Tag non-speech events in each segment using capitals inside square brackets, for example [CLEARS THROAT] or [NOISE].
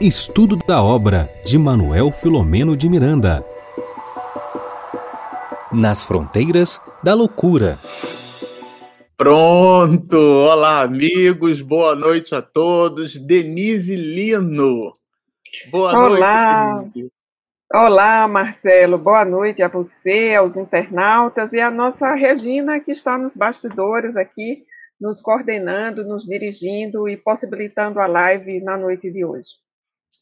Estudo da obra de Manuel Filomeno de Miranda. Nas fronteiras da loucura. Pronto! Olá, amigos, boa noite a todos. Denise Lino. Boa Olá. noite, Denise. Olá, Marcelo. Boa noite a você, aos internautas e a nossa Regina, que está nos bastidores aqui, nos coordenando, nos dirigindo e possibilitando a live na noite de hoje.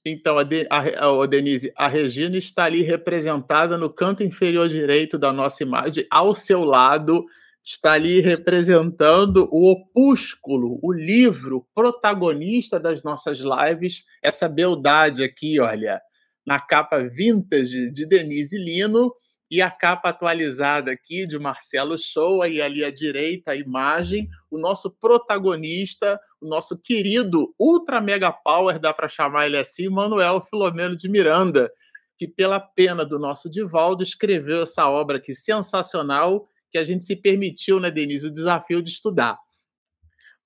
Então, a, De, a, a Denise, a Regina está ali representada no canto inferior direito da nossa imagem, ao seu lado está ali representando o opúsculo, o livro protagonista das nossas lives, essa beldade aqui, olha, na capa vintage de Denise Lino e a capa atualizada aqui de Marcelo Shoa e ali à direita a imagem, o nosso protagonista, o nosso querido ultra mega power, dá para chamar ele assim, Manuel Filomeno de Miranda, que pela pena do nosso Divaldo escreveu essa obra aqui sensacional que a gente se permitiu, né, Denise, o desafio de estudar.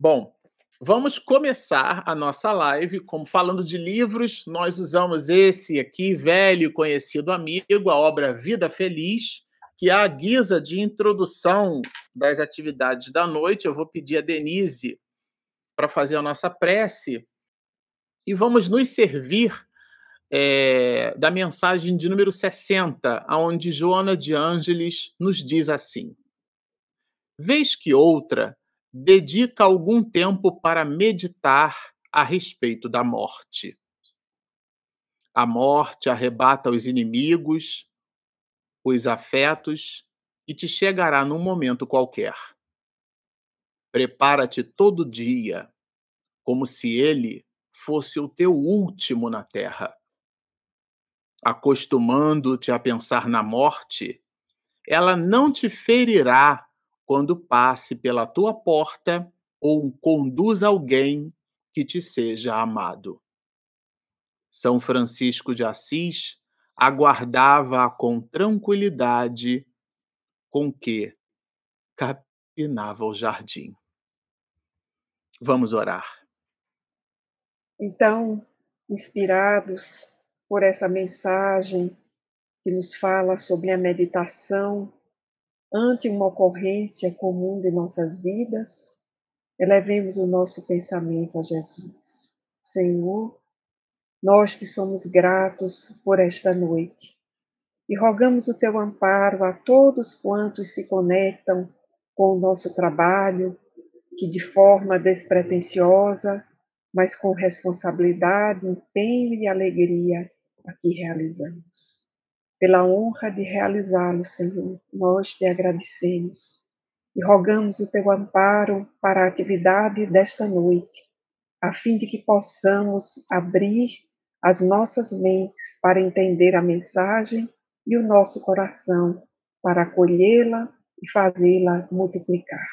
Bom, vamos começar a nossa live como falando de livros. Nós usamos esse aqui, velho conhecido amigo, a obra Vida Feliz, que é a guisa de introdução das atividades da noite. Eu vou pedir a Denise para fazer a nossa prece e vamos nos servir é, da mensagem de número 60, onde Joana de Ângeles nos diz assim: Vez que outra, dedica algum tempo para meditar a respeito da morte. A morte arrebata os inimigos, os afetos e te chegará num momento qualquer. Prepara-te todo dia, como se ele fosse o teu último na terra acostumando-te a pensar na morte, ela não te ferirá quando passe pela tua porta ou conduz alguém que te seja amado. São Francisco de Assis aguardava com tranquilidade com que capinava o jardim. Vamos orar. Então, inspirados por essa mensagem que nos fala sobre a meditação ante uma ocorrência comum de nossas vidas, elevemos o nosso pensamento a Jesus. Senhor, nós que somos gratos por esta noite e rogamos o teu amparo a todos quantos se conectam com o nosso trabalho, que de forma despretensiosa, mas com responsabilidade, empenho e alegria, aqui realizamos. Pela honra de realizá-lo, Senhor, nós te agradecemos e rogamos o teu amparo para a atividade desta noite, a fim de que possamos abrir as nossas mentes para entender a mensagem e o nosso coração para acolhê-la e fazê-la multiplicar.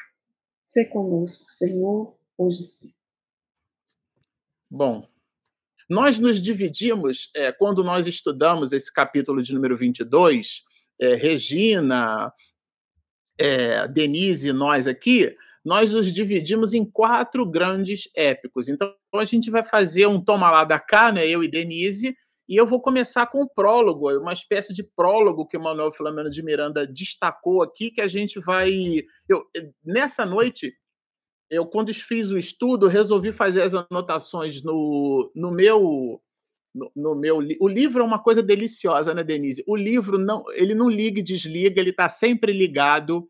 Se conosco, Senhor, hoje sim. Bom, nós nos dividimos, é, quando nós estudamos esse capítulo de número 22, é, Regina, é, Denise e nós aqui, nós nos dividimos em quatro grandes épicos. Então, a gente vai fazer um toma lá da cá, né, eu e Denise, e eu vou começar com o prólogo, uma espécie de prólogo que o Manuel Filomeno de Miranda destacou aqui, que a gente vai. Eu, nessa noite, eu, quando fiz o estudo, resolvi fazer as anotações no, no meu. No, no, meu o livro é uma coisa deliciosa, né, Denise? O livro não, ele não liga e desliga, ele está sempre ligado.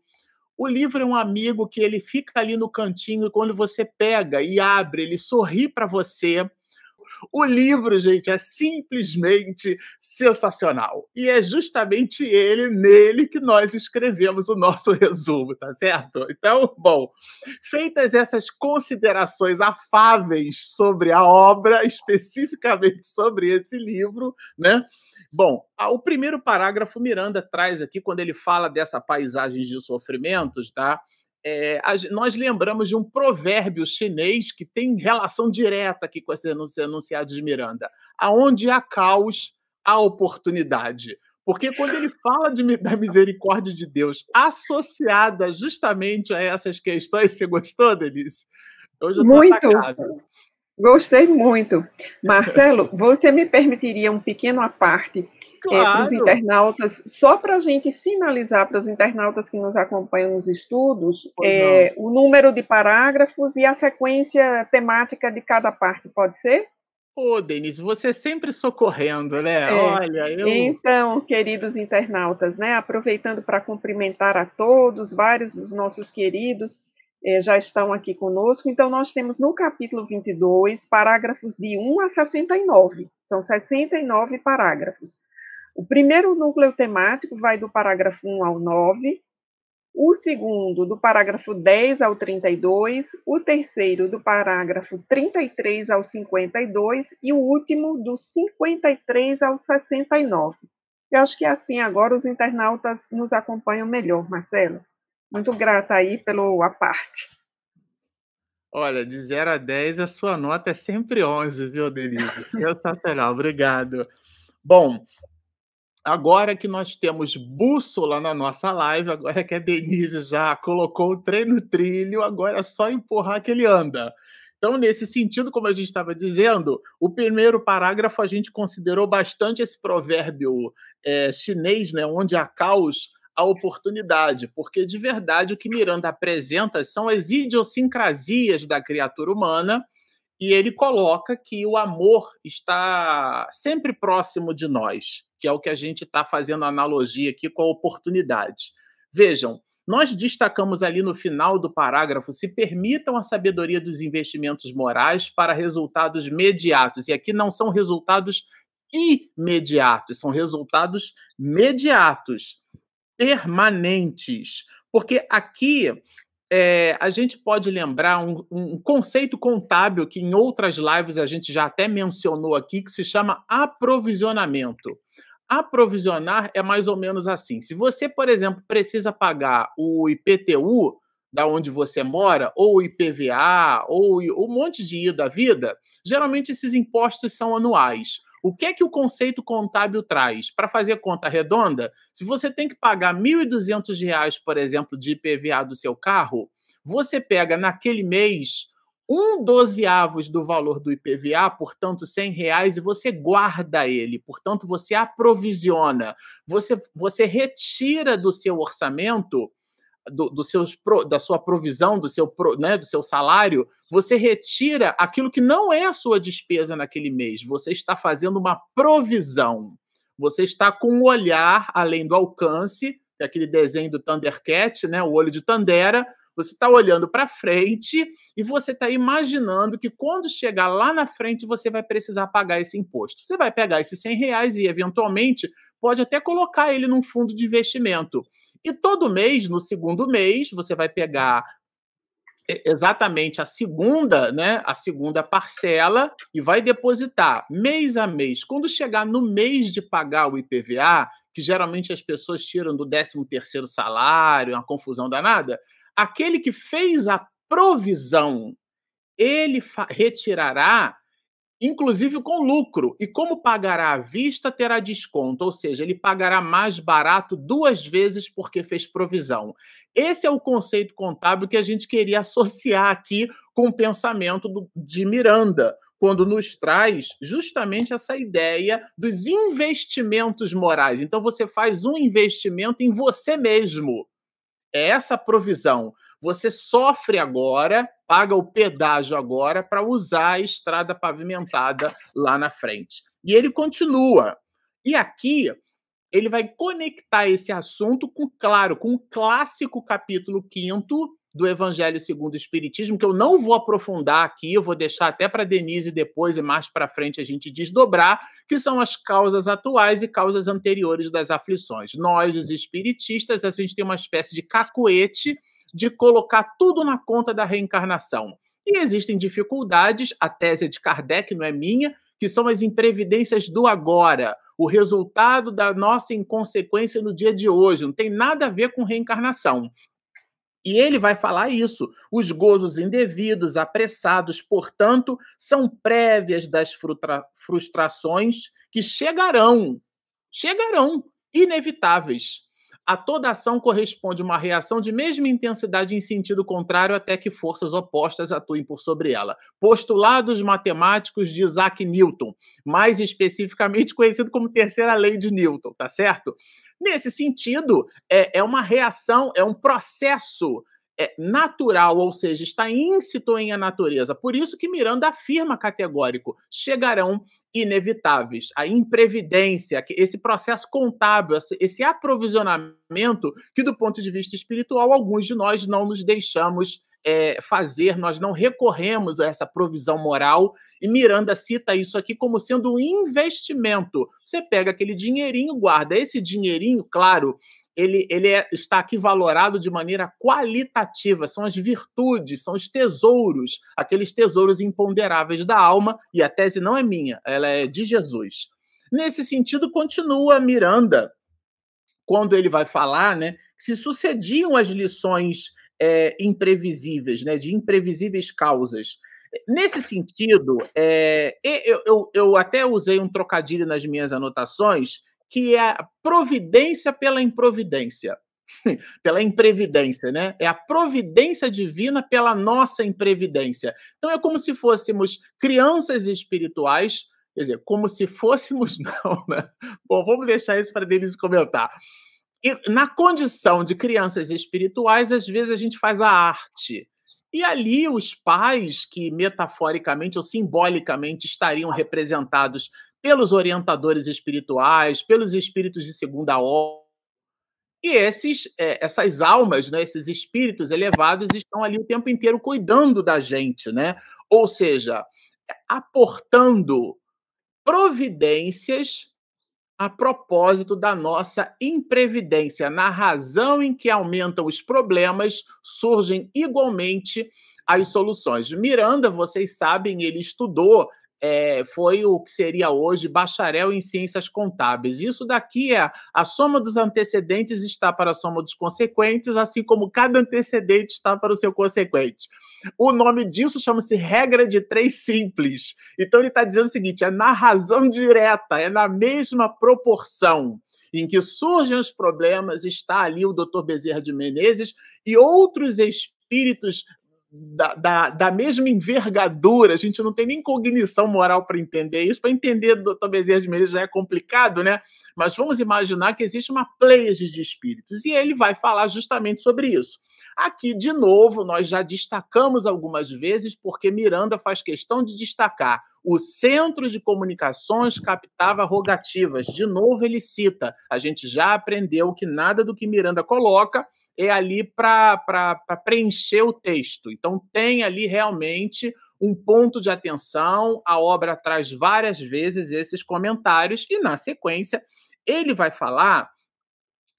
O livro é um amigo que ele fica ali no cantinho e quando você pega e abre, ele sorri para você o livro, gente, é simplesmente sensacional. E é justamente ele, nele, que nós escrevemos o nosso [LAUGHS] resumo, tá certo? Então, bom, feitas essas considerações afáveis sobre a obra, especificamente sobre esse livro, né? Bom, o primeiro parágrafo Miranda traz aqui, quando ele fala dessa paisagem de sofrimentos, tá? É, nós lembramos de um provérbio chinês que tem relação direta aqui com esse enunciado de Miranda. Aonde há caos, há oportunidade. Porque quando ele fala de, da misericórdia de Deus associada justamente a essas questões, você gostou, Denise? Hoje eu Muito. Atacado. Gostei muito. Marcelo, você me permitiria um pequeno aparte claro. é, para os internautas, só para a gente sinalizar para os internautas que nos acompanham nos estudos, é, o número de parágrafos e a sequência temática de cada parte, pode ser? Ô, Denise, você sempre socorrendo, né? É. Olha, eu. Então, queridos internautas, né? Aproveitando para cumprimentar a todos, vários dos nossos queridos eh, já estão aqui conosco. Então, nós temos no capítulo 22 parágrafos de 1 a 69. São 69 parágrafos. O primeiro núcleo temático vai do parágrafo 1 ao 9, o segundo do parágrafo 10 ao 32, o terceiro do parágrafo 33 ao 52 e o último do 53 ao 69. Eu acho que assim agora os internautas nos acompanham melhor, Marcelo. Muito grata aí pelo a parte. Olha, de 0 a 10, a sua nota é sempre 11, viu, Denise? [LAUGHS] Sensacional, obrigado. Bom, agora que nós temos bússola na nossa live, agora que a Denise já colocou o trem no trilho, agora é só empurrar que ele anda. Então, nesse sentido, como a gente estava dizendo, o primeiro parágrafo a gente considerou bastante esse provérbio é, chinês, né, onde há caos, a oportunidade, porque de verdade o que Miranda apresenta são as idiosincrasias da criatura humana e ele coloca que o amor está sempre próximo de nós, que é o que a gente está fazendo analogia aqui com a oportunidade. Vejam, nós destacamos ali no final do parágrafo: se permitam a sabedoria dos investimentos morais para resultados imediatos. E aqui não são resultados imediatos, são resultados mediatos permanentes. Porque aqui é, a gente pode lembrar um, um, conceito contábil que em outras lives a gente já até mencionou aqui, que se chama aprovisionamento. Aprovisionar é mais ou menos assim. Se você, por exemplo, precisa pagar o IPTU da onde você mora, ou o IPVA, ou um monte de I da vida, geralmente esses impostos são anuais. O que é que o conceito contábil traz? Para fazer conta redonda, se você tem que pagar R$ 1.200, por exemplo, de IPVA do seu carro, você pega naquele mês um dozeavos do valor do IPVA, portanto, R$ reais, e você guarda ele, portanto, você aprovisiona, você, você retira do seu orçamento do, do seus, da sua provisão, do seu, né, do seu salário, você retira aquilo que não é a sua despesa naquele mês. Você está fazendo uma provisão. Você está com um olhar além do alcance, é aquele desenho do Thundercat, né, o olho de Tandera. Você está olhando para frente e você está imaginando que quando chegar lá na frente você vai precisar pagar esse imposto. Você vai pegar esses 100 reais e, eventualmente, pode até colocar ele num fundo de investimento. E todo mês, no segundo mês, você vai pegar exatamente a segunda, né, a segunda parcela e vai depositar mês a mês. Quando chegar no mês de pagar o IPVA, que geralmente as pessoas tiram do 13º salário, uma confusão danada, aquele que fez a provisão, ele retirará inclusive com lucro. E como pagará à vista, terá desconto, ou seja, ele pagará mais barato duas vezes porque fez provisão. Esse é o conceito contábil que a gente queria associar aqui com o pensamento do, de Miranda, quando nos traz justamente essa ideia dos investimentos morais. Então você faz um investimento em você mesmo. É essa provisão. Você sofre agora, paga o pedágio agora para usar a estrada pavimentada lá na frente. E ele continua. E aqui ele vai conectar esse assunto com, claro, com o clássico capítulo 5 do Evangelho segundo o Espiritismo, que eu não vou aprofundar aqui, eu vou deixar até para Denise depois e mais para frente a gente desdobrar, que são as causas atuais e causas anteriores das aflições. Nós, os espiritistas, a gente tem uma espécie de cacoete de colocar tudo na conta da reencarnação. E existem dificuldades, a tese de Kardec não é minha, que são as imprevidências do agora, o resultado da nossa inconsequência no dia de hoje, não tem nada a ver com reencarnação. E ele vai falar isso. Os gozos indevidos, apressados, portanto, são prévias das frustrações que chegarão, chegarão, inevitáveis. A toda ação corresponde uma reação de mesma intensidade em sentido contrário até que forças opostas atuem por sobre ela. Postulados matemáticos de Isaac Newton, mais especificamente conhecido como terceira lei de Newton, tá certo? Nesse sentido, é, é uma reação, é um processo é natural, ou seja, está íncito em a natureza. Por isso que Miranda afirma categórico: chegarão inevitáveis. A imprevidência, esse processo contábil, esse aprovisionamento que, do ponto de vista espiritual, alguns de nós não nos deixamos é, fazer, nós não recorremos a essa provisão moral. E Miranda cita isso aqui como sendo um investimento. Você pega aquele dinheirinho, guarda. Esse dinheirinho, claro, ele, ele é, está aqui valorado de maneira qualitativa, são as virtudes, são os tesouros, aqueles tesouros imponderáveis da alma, e a tese não é minha, ela é de Jesus. Nesse sentido, continua Miranda, quando ele vai falar, né, se sucediam as lições é, imprevisíveis, né, de imprevisíveis causas. Nesse sentido, é, eu, eu, eu até usei um trocadilho nas minhas anotações, que é a providência pela improvidência. [LAUGHS] pela imprevidência, né? É a providência divina pela nossa imprevidência. Então é como se fôssemos crianças espirituais, quer dizer, como se fôssemos, [LAUGHS] não, né? Bom, vamos deixar isso para Denise comentar. E na condição de crianças espirituais, às vezes a gente faz a arte. E ali os pais, que metaforicamente ou simbolicamente estariam representados pelos orientadores espirituais, pelos espíritos de segunda ordem. E esses, é, essas almas, né, esses espíritos elevados estão ali o tempo inteiro cuidando da gente, né? Ou seja, aportando providências a propósito da nossa imprevidência. Na razão em que aumentam os problemas, surgem igualmente as soluções. Miranda, vocês sabem, ele estudou é, foi o que seria hoje bacharel em ciências contábeis. Isso daqui é a soma dos antecedentes está para a soma dos consequentes, assim como cada antecedente está para o seu consequente. O nome disso chama-se regra de três simples. Então ele está dizendo o seguinte: é na razão direta, é na mesma proporção em que surgem os problemas, está ali o Dr. Bezerra de Menezes e outros espíritos da, da, da, mesma envergadura, a gente não tem nem cognição moral para entender isso. Para entender do Dr. Bezerra de Menezes já é complicado, né? Mas vamos imaginar que existe uma pleiade de espíritos e ele vai falar justamente sobre isso. Aqui, de novo, nós já destacamos algumas vezes, porque Miranda faz questão de destacar. O Centro de Comunicações captava rogativas. De novo, ele cita. A gente já aprendeu que nada do que Miranda coloca é ali para preencher o texto. Então, tem ali realmente um ponto de atenção. A obra traz várias vezes esses comentários, e na sequência, ele vai falar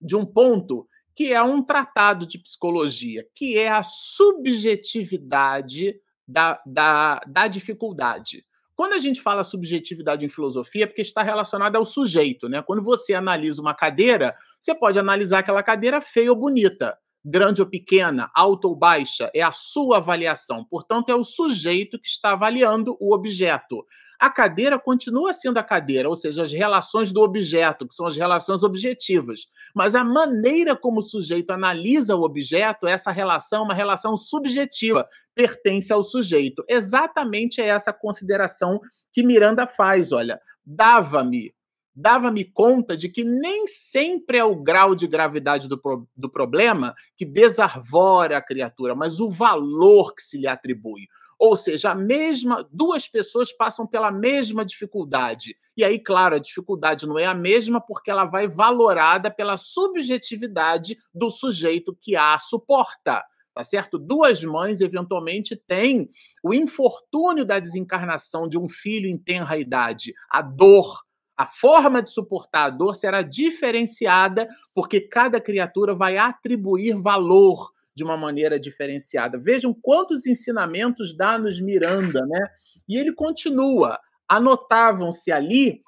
de um ponto que é um tratado de psicologia, que é a subjetividade da, da, da dificuldade. Quando a gente fala subjetividade em filosofia, é porque está relacionada ao sujeito, né? Quando você analisa uma cadeira, você pode analisar aquela cadeira feia ou bonita, grande ou pequena, alta ou baixa, é a sua avaliação. Portanto, é o sujeito que está avaliando o objeto. A cadeira continua sendo a cadeira, ou seja, as relações do objeto, que são as relações objetivas. Mas a maneira como o sujeito analisa o objeto, essa relação é uma relação subjetiva, pertence ao sujeito. Exatamente é essa consideração que Miranda faz. Olha, dava-me dava-me conta de que nem sempre é o grau de gravidade do, pro, do problema que desarvora a criatura, mas o valor que se lhe atribui. Ou seja, a mesma, duas pessoas passam pela mesma dificuldade. E aí, claro, a dificuldade não é a mesma porque ela vai valorada pela subjetividade do sujeito que a suporta tá certo? Duas mães eventualmente têm o infortúnio da desencarnação de um filho em tenra idade, a dor a forma de suportar a dor será diferenciada, porque cada criatura vai atribuir valor de uma maneira diferenciada. Vejam quantos ensinamentos dá-nos Miranda, né? E ele continua. Anotavam-se ali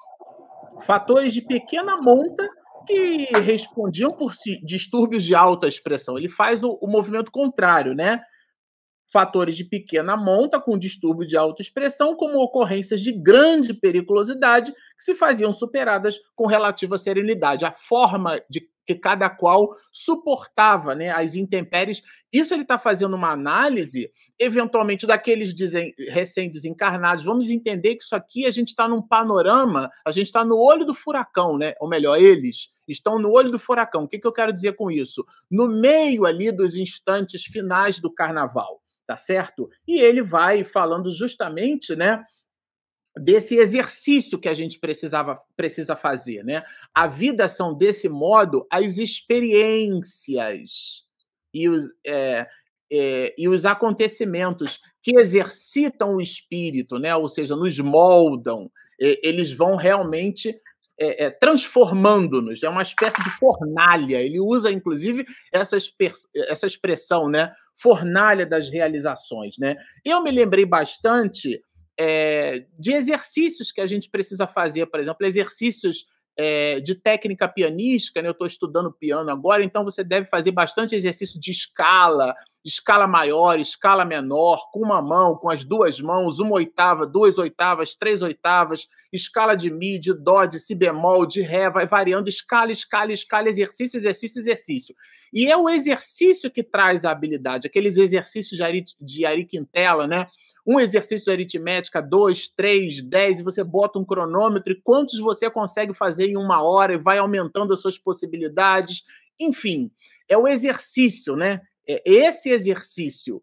fatores de pequena monta que respondiam por distúrbios de alta expressão. Ele faz o, o movimento contrário, né? Fatores de pequena monta com distúrbio de autoexpressão, como ocorrências de grande periculosidade que se faziam superadas com relativa serenidade. A forma de que cada qual suportava né, as intempéries. Isso ele está fazendo uma análise, eventualmente, daqueles recém-desencarnados. Vamos entender que isso aqui a gente está num panorama, a gente está no olho do furacão, né? Ou melhor, eles estão no olho do furacão. O que, que eu quero dizer com isso? No meio ali dos instantes finais do carnaval, tá certo? E ele vai falando justamente, né? desse exercício que a gente precisava precisa fazer, né? A vida são desse modo as experiências e os, é, é, e os acontecimentos que exercitam o espírito, né? Ou seja, nos moldam, eles vão realmente é, é, transformando-nos. É uma espécie de fornalha. Ele usa, inclusive, essa, essa expressão, né? Fornalha das realizações, né? Eu me lembrei bastante é, de exercícios que a gente precisa fazer, por exemplo, exercícios é, de técnica pianística, né? eu estou estudando piano agora, então você deve fazer bastante exercício de escala, escala maior, escala menor, com uma mão, com as duas mãos, uma oitava, duas oitavas, três oitavas, escala de mi, de dó, de si bemol, de ré, vai variando, escala, escala, escala, exercício, exercício, exercício. E é o exercício que traz a habilidade, aqueles exercícios de Ari, de Ari Quintela, né? um exercício de aritmética, dois, três, dez, e você bota um cronômetro e quantos você consegue fazer em uma hora e vai aumentando as suas possibilidades. Enfim, é o exercício, né? É esse exercício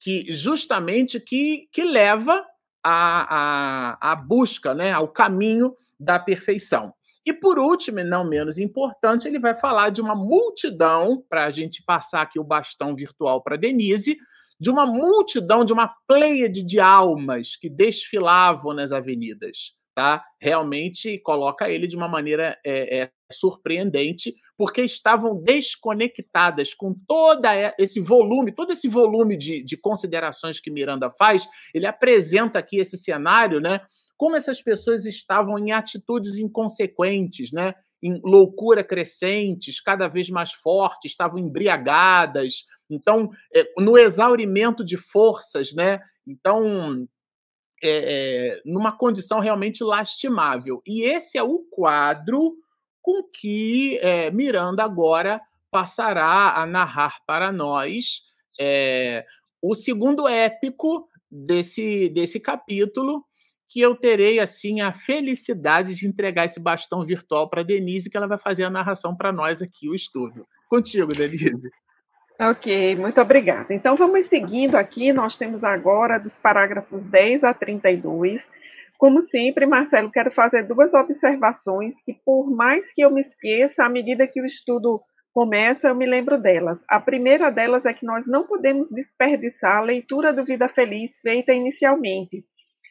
que justamente que, que leva à, a a busca, né? ao caminho da perfeição. E por último, e não menos importante, ele vai falar de uma multidão, para a gente passar aqui o bastão virtual para Denise, de uma multidão, de uma pleiade de almas que desfilavam nas avenidas. Tá? Realmente coloca ele de uma maneira é, é, surpreendente, porque estavam desconectadas com todo esse volume, todo esse volume de, de considerações que Miranda faz. Ele apresenta aqui esse cenário, né? Como essas pessoas estavam em atitudes inconsequentes, né? em loucura crescentes, cada vez mais fortes, estavam embriagadas, então, é, no exaurimento de forças, né? Então, é, numa condição realmente lastimável. E esse é o quadro com que é, Miranda agora passará a narrar para nós é, o segundo épico desse, desse capítulo, que eu terei assim a felicidade de entregar esse bastão virtual para Denise, que ela vai fazer a narração para nós aqui, o estudo. Contigo, Denise. Ok, muito obrigada. Então, vamos seguindo aqui. Nós temos agora dos parágrafos 10 a 32. Como sempre, Marcelo, quero fazer duas observações que, por mais que eu me esqueça, à medida que o estudo começa, eu me lembro delas. A primeira delas é que nós não podemos desperdiçar a leitura do Vida Feliz feita inicialmente.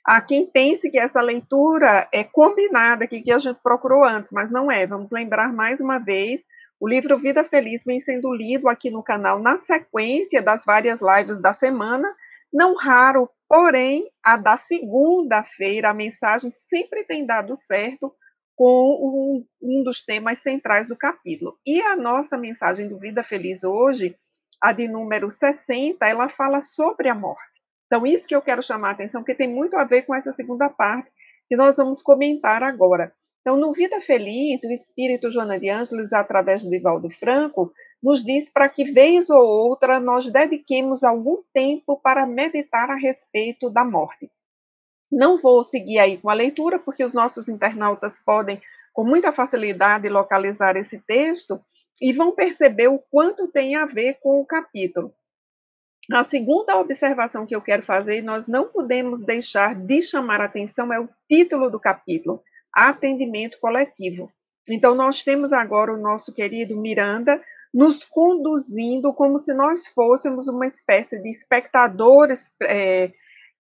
Há quem pense que essa leitura é combinada, que, que a gente procurou antes, mas não é. Vamos lembrar mais uma vez o livro Vida Feliz vem sendo lido aqui no canal na sequência das várias lives da semana. Não raro, porém, a da segunda-feira, a mensagem sempre tem dado certo com um, um, dos temas centrais do capítulo. E a nossa mensagem do Vida Feliz hoje, a de número 60, ela fala sobre a morte. Então, isso que eu quero chamar a atenção, porque tem muito a ver com essa segunda parte que nós vamos comentar agora. Então, no Vida Feliz, o espírito Joana de Ângeles, através de Divaldo Franco, nos diz para que, vez ou outra, nós dediquemos algum tempo para meditar a respeito da morte. Não vou seguir aí com a leitura, porque os nossos internautas podem, com muita facilidade, localizar esse texto e vão perceber o quanto tem a ver com o capítulo. A segunda observação que eu quero fazer, nós não podemos deixar de chamar atenção, é o título do capítulo atendimento coletivo. Então, nós temos agora o nosso querido Miranda nos conduzindo como se nós fôssemos uma espécie de espectadores é,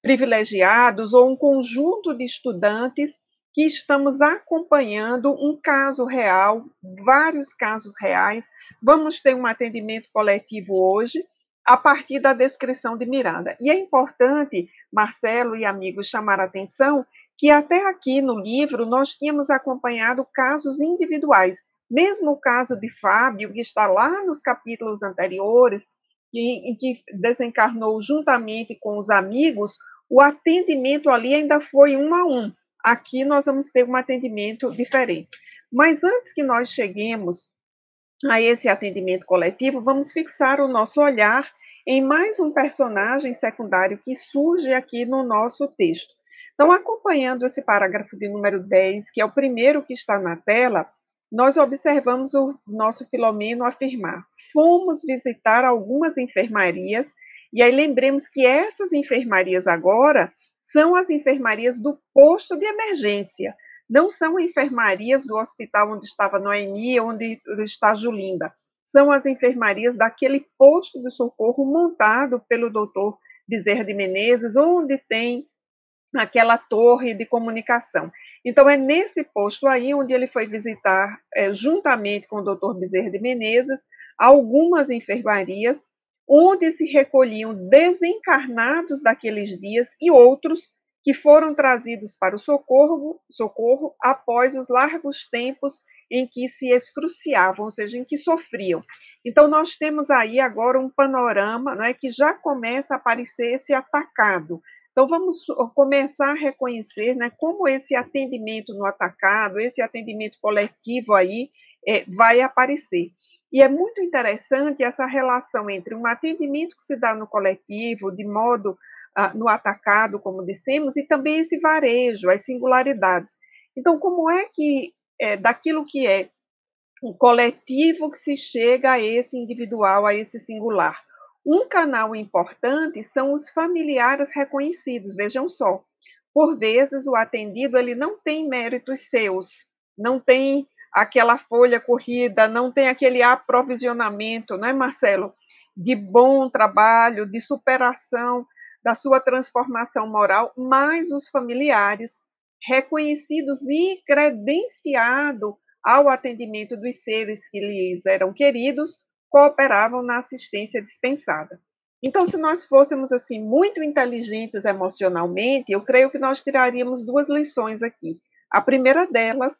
privilegiados ou um conjunto de estudantes que estamos acompanhando um caso real, vários casos reais. Vamos ter um atendimento coletivo hoje, a partir da descrição de Miranda. E é importante, Marcelo e amigos, chamar a atenção que até aqui no livro nós tínhamos acompanhado casos individuais. Mesmo o caso de Fábio, que está lá nos capítulos anteriores, em que desencarnou juntamente com os amigos, o atendimento ali ainda foi um a um. Aqui nós vamos ter um atendimento diferente. Mas antes que nós cheguemos a esse atendimento coletivo, vamos fixar o nosso olhar em mais um personagem secundário que surge aqui no nosso texto. Então, acompanhando esse parágrafo de número 10, que é o primeiro que está na tela, nós observamos o nosso Filomeno afirmar: fomos visitar algumas enfermarias, e aí lembremos que essas enfermarias agora são as enfermarias do posto de emergência, não são enfermarias do hospital onde estava Noemi, onde está Julinda. São as enfermarias daquele posto de socorro montado pelo doutor Bezerra de Menezes, onde tem aquela torre de comunicação. Então, é nesse posto aí onde ele foi visitar, é, juntamente com o doutor Bezerra de Menezes, algumas enfermarias, onde se recolhiam desencarnados daqueles dias e outros que foram trazidos para o socorro, socorro após os largos tempos em que se excruciavam, ou seja, em que sofriam. Então, nós temos aí agora um panorama né, que já começa a aparecer esse atacado. Então, vamos começar a reconhecer né, como esse atendimento no atacado, esse atendimento coletivo aí, é, vai aparecer. E é muito interessante essa relação entre um atendimento que se dá no coletivo, de modo no atacado, como dissemos, e também esse varejo, as singularidades. Então, como é que, é, daquilo que é o coletivo, que se chega a esse individual, a esse singular? Um canal importante são os familiares reconhecidos, vejam só. Por vezes, o atendido ele não tem méritos seus, não tem aquela folha corrida, não tem aquele aprovisionamento, não é, Marcelo? De bom trabalho, de superação da sua transformação moral, mas os familiares reconhecidos e credenciados ao atendimento dos seres que lhes eram queridos, cooperavam na assistência dispensada. Então, se nós fôssemos assim muito inteligentes emocionalmente, eu creio que nós tiraríamos duas lições aqui. A primeira delas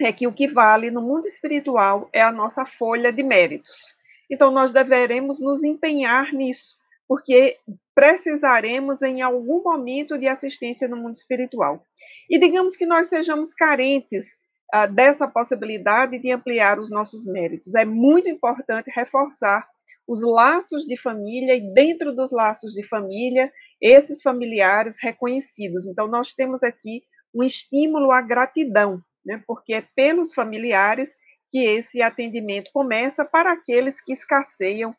é que o que vale no mundo espiritual é a nossa folha de méritos. Então, nós deveremos nos empenhar nisso, porque precisaremos em algum momento de assistência no mundo espiritual. E digamos que nós sejamos carentes uh, dessa possibilidade de ampliar os nossos méritos. É muito importante reforçar os laços de família e dentro dos laços de família, esses familiares reconhecidos. Então, nós temos aqui um estímulo à gratidão, né, porque é pelos familiares que esse atendimento começa para aqueles que escasseiam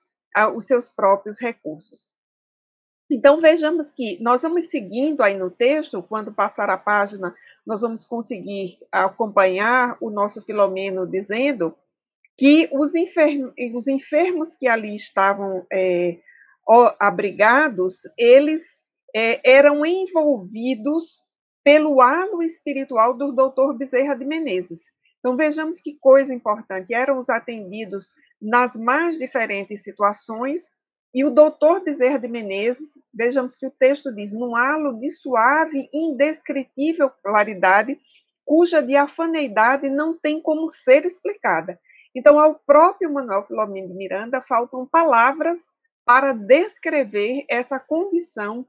os seus próprios recursos. Então, vejamos que nós vamos seguindo aí no texto, quando passar a página, nós vamos conseguir acompanhar o nosso Filomeno dizendo que os, enfermos, os enfermos que ali estavam é, abrigados, eles é, eram envolvidos pelo halo espiritual do doutor Bezerra de Menezes. Então, vejamos que coisa importante. Eram os atendidos nas mais diferentes situações, e o doutor Bezerra de Menezes, vejamos que o texto diz, num halo de suave e indescritível claridade, cuja diafaneidade não tem como ser explicada. Então, ao próprio Manuel Filomeno de Miranda faltam palavras para descrever essa condição,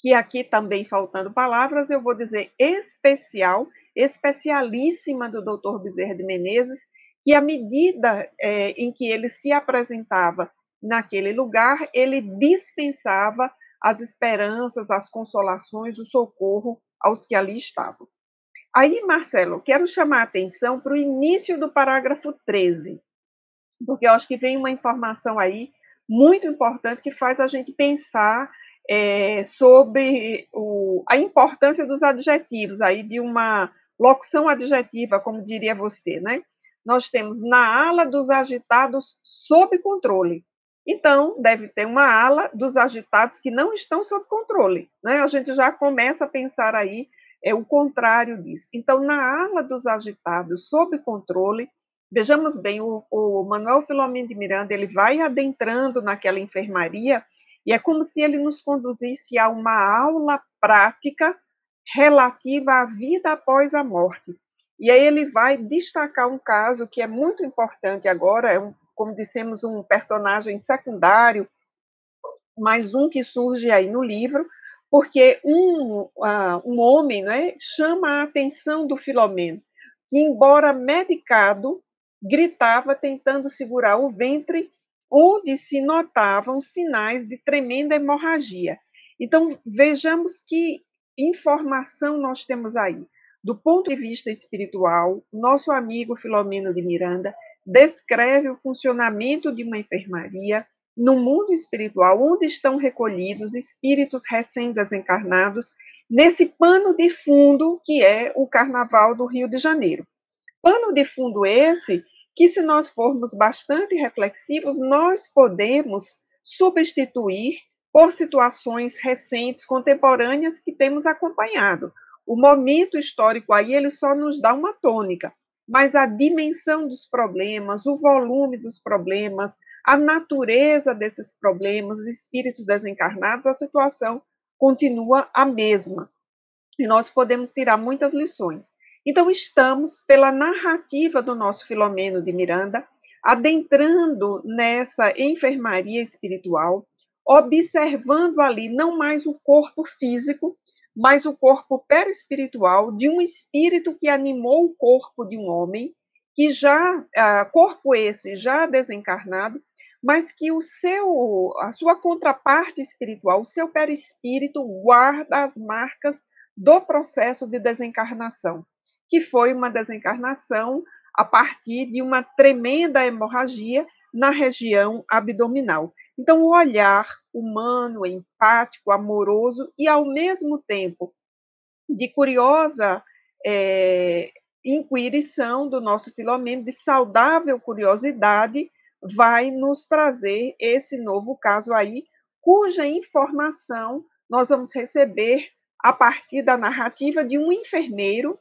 que aqui também faltando palavras, eu vou dizer especial, especialíssima do doutor Bezerra de Menezes, que à medida é, em que ele se apresentava naquele lugar, ele dispensava as esperanças, as consolações, o socorro aos que ali estavam. Aí, Marcelo, quero chamar a atenção para o início do parágrafo 13, porque eu acho que vem uma informação aí muito importante que faz a gente pensar é, sobre o, a importância dos adjetivos, aí de uma locução adjetiva, como diria você, né? nós temos na ala dos agitados sob controle. Então, deve ter uma ala dos agitados que não estão sob controle. Né? A gente já começa a pensar aí é o contrário disso. Então, na ala dos agitados sob controle, vejamos bem, o, o Manuel Filomeno de Miranda ele vai adentrando naquela enfermaria e é como se ele nos conduzisse a uma aula prática relativa à vida após a morte. E aí ele vai destacar um caso que é muito importante agora, é um, como dissemos, um personagem secundário, mais um que surge aí no livro, porque um, uh, um homem né, chama a atenção do Filomeno, que embora medicado, gritava tentando segurar o ventre, onde se notavam sinais de tremenda hemorragia. Então, vejamos que informação nós temos aí. Do ponto de vista espiritual, nosso amigo Filomeno de Miranda descreve o funcionamento de uma enfermaria no mundo espiritual, onde estão recolhidos espíritos recém-desencarnados, nesse pano de fundo que é o Carnaval do Rio de Janeiro. Pano de fundo esse que, se nós formos bastante reflexivos, nós podemos substituir por situações recentes, contemporâneas que temos acompanhado. O momento histórico aí ele só nos dá uma tônica, mas a dimensão dos problemas, o volume dos problemas, a natureza desses problemas, os espíritos desencarnados, a situação continua a mesma. E nós podemos tirar muitas lições. Então, estamos, pela narrativa do nosso Filomeno de Miranda, adentrando nessa enfermaria espiritual, observando ali não mais o corpo físico, mas o corpo perispiritual de um espírito que animou o corpo de um homem, que já, uh, corpo esse já desencarnado, mas que o seu, a sua contraparte espiritual, o seu perispírito guarda as marcas do processo de desencarnação, que foi uma desencarnação a partir de uma tremenda hemorragia na região abdominal. Então, o olhar humano, empático, amoroso e, ao mesmo tempo, de curiosa é, inquirição do nosso Filomeno, de saudável curiosidade, vai nos trazer esse novo caso aí, cuja informação nós vamos receber a partir da narrativa de um enfermeiro,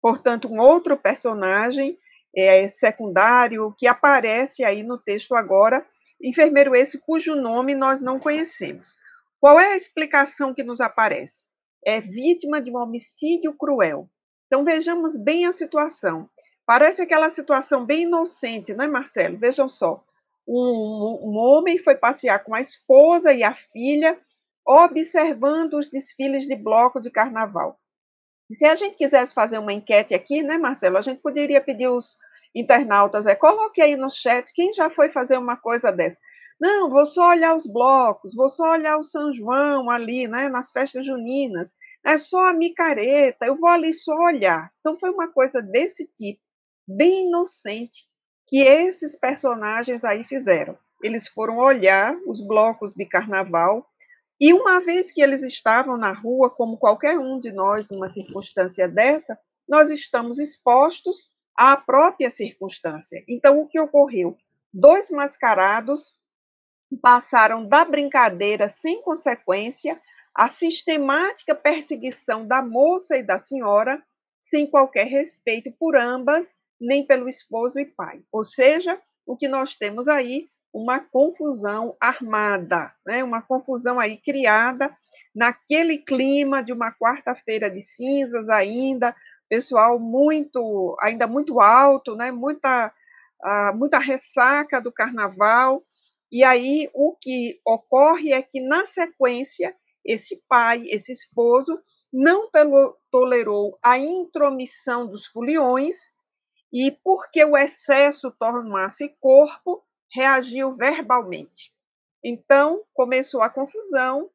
portanto, um outro personagem é, secundário que aparece aí no texto agora, enfermeiro esse cujo nome nós não conhecemos. Qual é a explicação que nos aparece? É vítima de um homicídio cruel. Então vejamos bem a situação. Parece aquela situação bem inocente, não é, Marcelo? Vejam só. Um, um homem foi passear com a esposa e a filha, observando os desfiles de bloco de carnaval. Se a gente quisesse fazer uma enquete aqui, né, Marcelo, a gente poderia pedir os internautas, é, coloque aí no chat quem já foi fazer uma coisa dessa. Não, vou só olhar os blocos, vou só olhar o São João ali, né, nas festas juninas, é só a micareta, eu vou ali só olhar. Então foi uma coisa desse tipo bem inocente que esses personagens aí fizeram. Eles foram olhar os blocos de carnaval e uma vez que eles estavam na rua, como qualquer um de nós numa circunstância dessa, nós estamos expostos à própria circunstância. Então o que ocorreu? Dois mascarados passaram da brincadeira sem consequência à sistemática perseguição da moça e da senhora sem qualquer respeito por ambas, nem pelo esposo e pai. Ou seja, o que nós temos aí, uma confusão armada, né? uma confusão aí criada naquele clima de uma quarta-feira de cinzas ainda, pessoal muito, ainda muito alto, né? muita, uh, muita ressaca do carnaval, e aí o que ocorre é que, na sequência, esse pai, esse esposo, não tolerou a intromissão dos foliões e, porque o excesso tornasse corpo, reagiu verbalmente. Então, começou a confusão,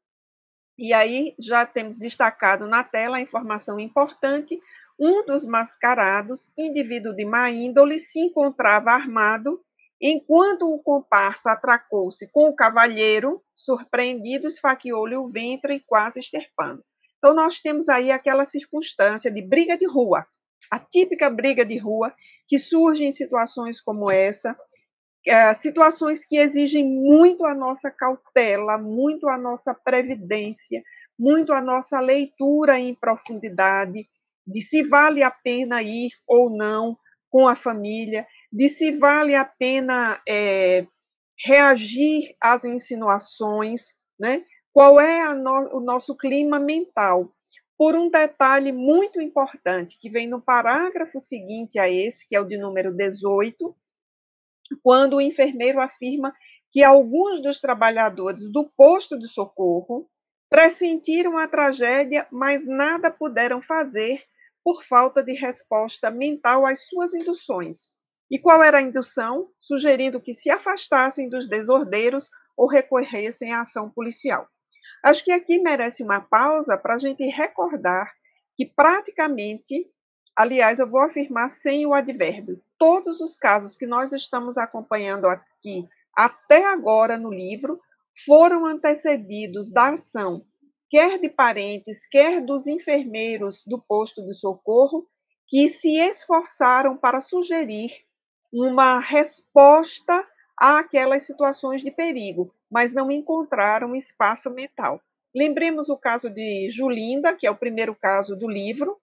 e aí já temos destacado na tela a informação importante: um dos mascarados, indivíduo de má índole, se encontrava armado, enquanto o comparsa atracou-se com o cavalheiro, surpreendido, esfaqueou-lhe o ventre, quase esterpando. Então, nós temos aí aquela circunstância de briga de rua, a típica briga de rua que surge em situações como essa, é, situações que exigem muito a nossa cautela, muito a nossa previdência, muito a nossa leitura em profundidade, de se vale a pena ir ou não com a família, de se vale a pena é, reagir às insinuações, né? Qual é no, o nosso clima mental? Por um detalhe muito importante que vem no parágrafo seguinte a esse, que é o de número 18, quando o enfermeiro afirma que alguns dos trabalhadores do posto de socorro pressentiram a tragédia, mas nada puderam fazer por falta de resposta mental às suas induções. E qual era a indução? Sugerindo que se afastassem dos desordeiros ou recorressem à ação policial. Acho que aqui merece uma pausa para a gente recordar que praticamente, aliás, eu vou afirmar sem o advérbio, todos os casos que nós estamos acompanhando aqui até agora no livro foram antecedidos da ação, quer de parentes, quer dos enfermeiros do posto de socorro, que se esforçaram para sugerir uma resposta àquelas situações de perigo, mas não encontraram espaço mental. Lembremos o caso de Julinda, que é o primeiro caso do livro.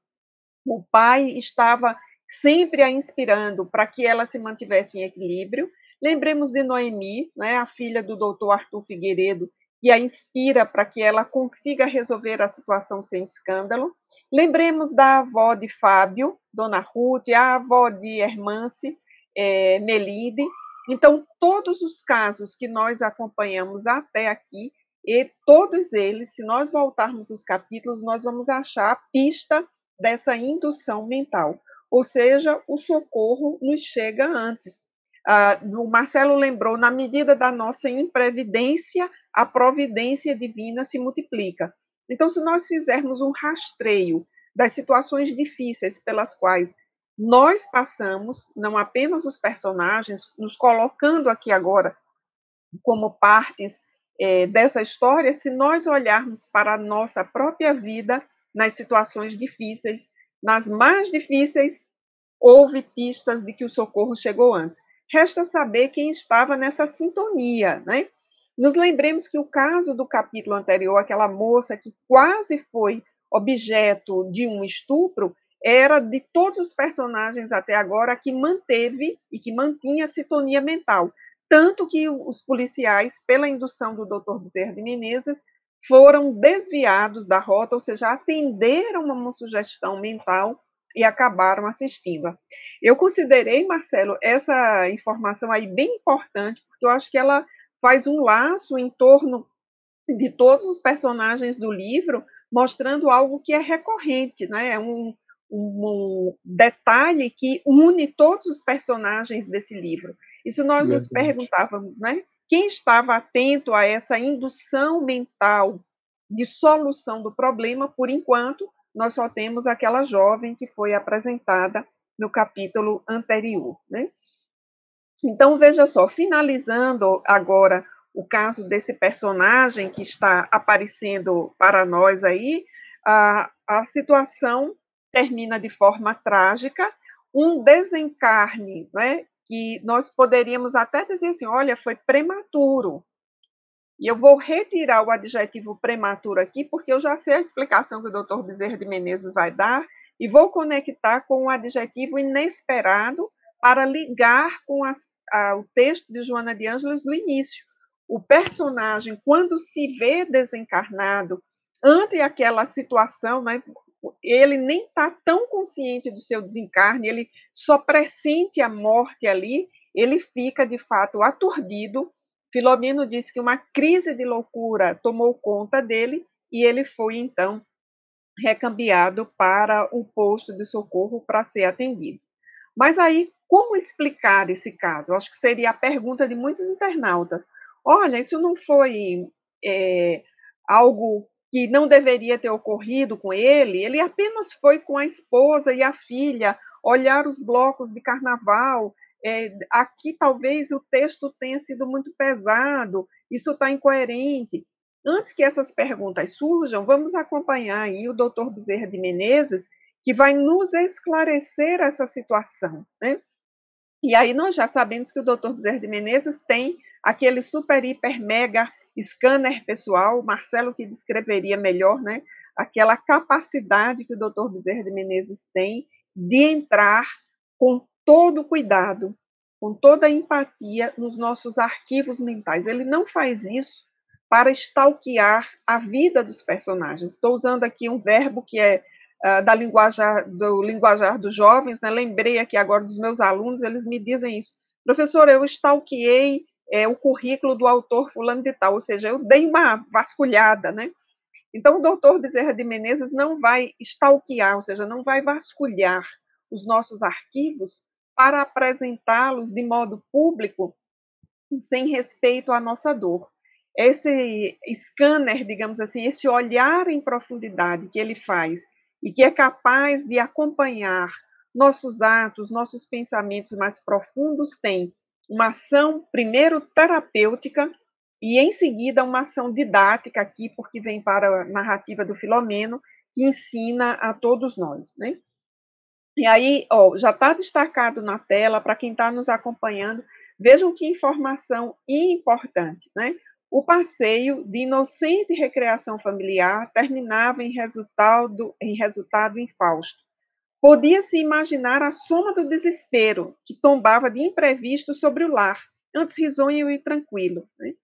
O pai estava sempre a inspirando para que ela se mantivesse em equilíbrio. Lembremos de Noemi, né, a filha do doutor Arthur Figueiredo, que a inspira para que ela consiga resolver a situação sem escândalo. Lembremos da avó de Fábio, Dona Ruth, a avó de Hermance, é, Melide. Então, todos os casos que nós acompanhamos até aqui, e todos eles, se nós voltarmos os capítulos, nós vamos achar a pista dessa indução mental. Ou seja, o socorro nos chega antes. Ah, o Marcelo lembrou, na medida da nossa imprevidência, a providência divina se multiplica. Então, se nós fizermos um rastreio das situações difíceis pelas quais nós passamos, não apenas os personagens, nos colocando aqui agora como partes é, dessa história, se nós olharmos para a nossa própria vida nas situações difíceis, nas mais difíceis, houve pistas de que o socorro chegou antes. Resta saber quem estava nessa sintonia, né? Nos lembremos que o caso do capítulo anterior, aquela moça que quase foi objeto de um estupro, era de todos os personagens até agora que manteve e que mantinha a sintonia mental. Tanto que os policiais, pela indução do Dr. Bezerra de Menezes, foram desviados da rota, ou seja, atenderam a uma sugestão mental e acabaram assistindo. Eu considerei, Marcelo, essa informação aí bem importante, porque eu acho que ela faz um laço em torno de todos os personagens do livro, mostrando algo que é recorrente, né? É um, um, detalhe que une todos os personagens desse livro. E se nós Verdade. nos perguntávamos, né? Quem estava atento a essa indução mental de solução do problema, por enquanto, nós só temos aquela jovem que foi apresentada no capítulo anterior. Né? Então, veja só, finalizando agora o caso desse personagem que está aparecendo para nós aí, a, a situação termina de forma trágica, um desencarne, né, que nós poderíamos até dizer assim, olha, foi prematuro, e eu vou retirar o adjetivo prematuro aqui, porque eu já sei a explicação que o doutor Bezerra de Menezes vai dar, e vou conectar com o adjetivo inesperado para ligar com a, a, o texto de Joana de Ângeles do início. O personagem, quando se vê desencarnado, ante aquela situação, né, ele nem está tão consciente do seu desencarne, ele só pressente a morte ali, ele fica de fato aturdido Filomeno disse que uma crise de loucura tomou conta dele e ele foi então recambiado para o posto de socorro para ser atendido. Mas aí, como explicar esse caso? Acho que seria a pergunta de muitos internautas. Olha, isso não foi é, algo que não deveria ter ocorrido com ele, ele apenas foi com a esposa e a filha olhar os blocos de carnaval é, aqui talvez o texto tenha sido muito pesado, isso está incoerente. Antes que essas perguntas surjam, vamos acompanhar aí o doutor Bezerra de Menezes, que vai nos esclarecer essa situação. Né? E aí nós já sabemos que o doutor Bezerra de Menezes tem aquele super, hiper, mega scanner pessoal, Marcelo que descreveria melhor, né? aquela capacidade que o doutor Bezerra de Menezes tem de entrar com todo cuidado, com toda empatia nos nossos arquivos mentais. Ele não faz isso para stalkear a vida dos personagens. Estou usando aqui um verbo que é uh, da linguajar, do linguajar dos jovens, né? lembrei aqui agora dos meus alunos, eles me dizem isso. Professor, eu stalkeei é, o currículo do autor fulano de tal, ou seja, eu dei uma vasculhada, né? Então, o doutor Bezerra de Menezes não vai stalkear, ou seja, não vai vasculhar os nossos arquivos para apresentá-los de modo público sem respeito à nossa dor. Esse scanner, digamos assim, esse olhar em profundidade que ele faz e que é capaz de acompanhar nossos atos, nossos pensamentos mais profundos, tem uma ação, primeiro, terapêutica, e em seguida uma ação didática aqui, porque vem para a narrativa do Filomeno, que ensina a todos nós, né? E aí, ó, já está destacado na tela para quem está nos acompanhando. Vejam que informação importante, né? O passeio de inocente recreação familiar terminava em resultado, em resultado infausto. Podia-se imaginar a soma do desespero que tombava de imprevisto sobre o lar, antes risonho e tranquilo. Né?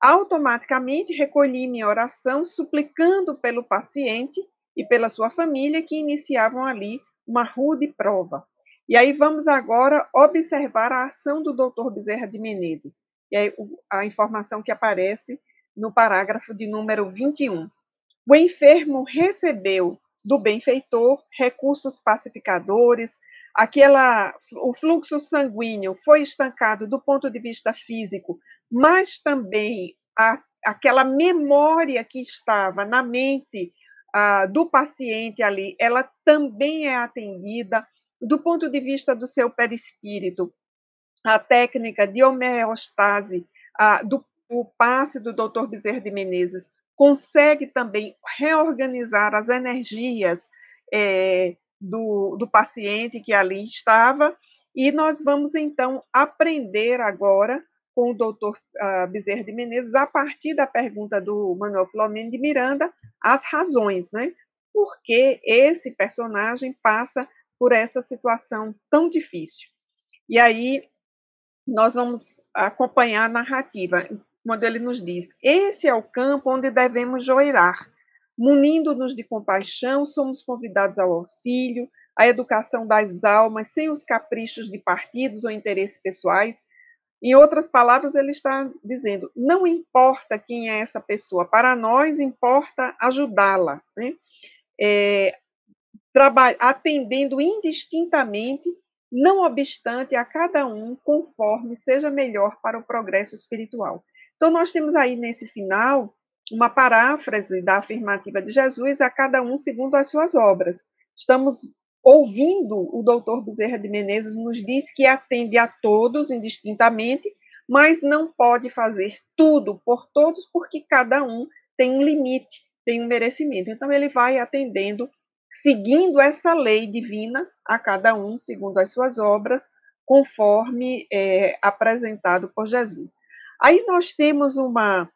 Automaticamente recolhi minha oração, suplicando pelo paciente e pela sua família que iniciavam ali uma rude prova. E aí vamos agora observar a ação do Dr. Bezerra de Menezes, que é a informação que aparece no parágrafo de número 21. O enfermo recebeu do benfeitor recursos pacificadores, aquela o fluxo sanguíneo foi estancado do ponto de vista físico, mas também a, aquela memória que estava na mente do paciente ali, ela também é atendida do ponto de vista do seu perispírito. A técnica de homeostase do o passe do Dr. Bezerra de Menezes consegue também reorganizar as energias é, do, do paciente que ali estava, e nós vamos então aprender agora com o doutor uh, Bezerra de Menezes, a partir da pergunta do Manuel Filomeno de Miranda, as razões, né? Por que esse personagem passa por essa situação tão difícil? E aí nós vamos acompanhar a narrativa, quando ele nos diz: esse é o campo onde devemos joirar. Munindo-nos de compaixão, somos convidados ao auxílio, à educação das almas, sem os caprichos de partidos ou interesses pessoais, em outras palavras, ele está dizendo: não importa quem é essa pessoa, para nós importa ajudá-la, né? é, atendendo indistintamente, não obstante a cada um, conforme seja melhor para o progresso espiritual. Então, nós temos aí nesse final uma paráfrase da afirmativa de Jesus a cada um segundo as suas obras. Estamos ouvindo o doutor Bezerra de Menezes, nos diz que atende a todos indistintamente, mas não pode fazer tudo por todos, porque cada um tem um limite, tem um merecimento. Então, ele vai atendendo, seguindo essa lei divina a cada um, segundo as suas obras, conforme é, apresentado por Jesus. Aí nós temos uma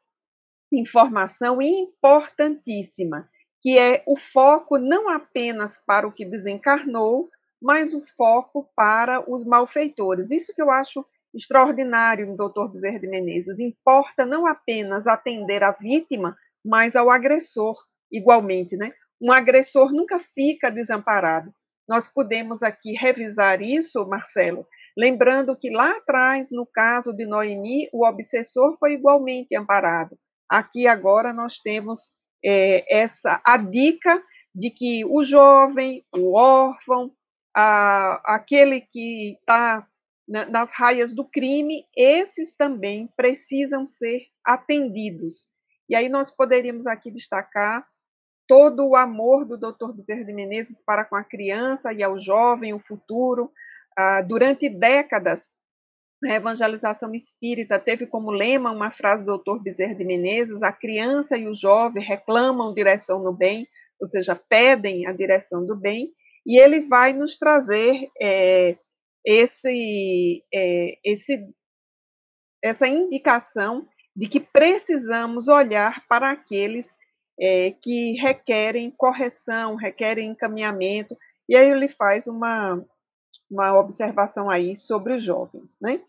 informação importantíssima que é o foco não apenas para o que desencarnou, mas o foco para os malfeitores. Isso que eu acho extraordinário no Dr. Bezerra de Menezes. Importa não apenas atender a vítima, mas ao agressor igualmente, né? Um agressor nunca fica desamparado. Nós podemos aqui revisar isso, Marcelo, lembrando que lá atrás, no caso de Noemi, o obsessor foi igualmente amparado. Aqui agora nós temos é, essa a dica de que o jovem, o órfão, a, aquele que está na, nas raias do crime, esses também precisam ser atendidos. E aí nós poderíamos aqui destacar todo o amor do Dr. Bezerra de Menezes para com a criança e ao jovem, o futuro. Durante décadas, a evangelização espírita teve como lema uma frase do Dr. Bezerra de Menezes: a criança e o jovem reclamam direção no bem, ou seja, pedem a direção do bem, e ele vai nos trazer é, esse, é, esse, essa indicação de que precisamos olhar para aqueles é, que requerem correção, requerem encaminhamento, e aí ele faz uma, uma observação aí sobre os jovens, né?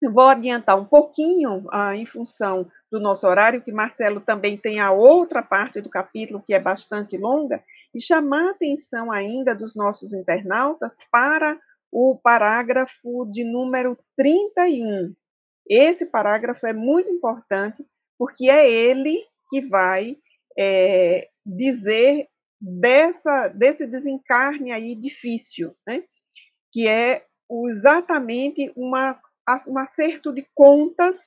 Eu vou adiantar um pouquinho ah, em função do nosso horário, que Marcelo também tem a outra parte do capítulo que é bastante longa, e chamar a atenção ainda dos nossos internautas para o parágrafo de número 31. Esse parágrafo é muito importante, porque é ele que vai é, dizer dessa, desse desencarne aí difícil, né? Que é exatamente uma, um acerto de contas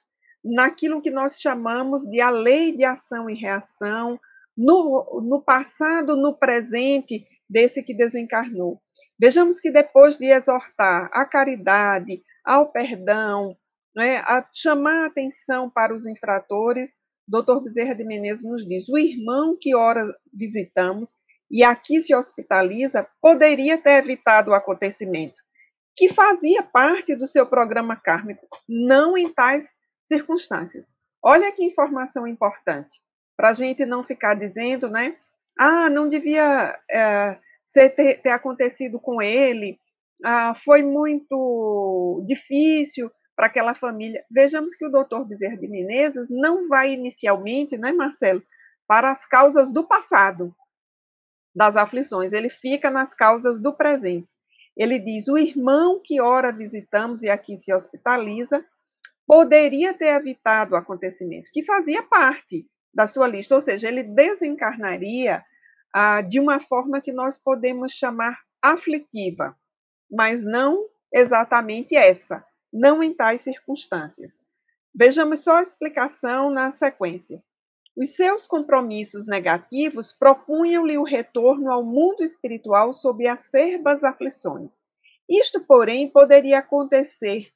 naquilo que nós chamamos de a lei de ação e reação, no, no passado, no presente desse que desencarnou. Vejamos que depois de exortar a caridade, ao perdão, né, a chamar a atenção para os infratores, Dr. Bezerra de Menezes nos diz: o irmão que ora visitamos e aqui se hospitaliza poderia ter evitado o acontecimento, que fazia parte do seu programa kármico, não em tais circunstâncias. Olha que informação importante, para a gente não ficar dizendo, né? Ah, não devia é, ser, ter, ter, acontecido com ele, ah, foi muito difícil para aquela família. Vejamos que o doutor Bezerra de Menezes não vai inicialmente, né, Marcelo, para as causas do passado das aflições, ele fica nas causas do presente. Ele diz: o irmão que ora visitamos e aqui se hospitaliza poderia ter evitado o acontecimento, que fazia parte da sua lista, ou seja, ele desencarnaria ah, de uma forma que nós podemos chamar aflitiva, mas não exatamente essa, não em tais circunstâncias. Vejamos só a explicação na sequência. Os seus compromissos negativos propunham-lhe o retorno ao mundo espiritual sob acerbas aflições. Isto, porém, poderia acontecer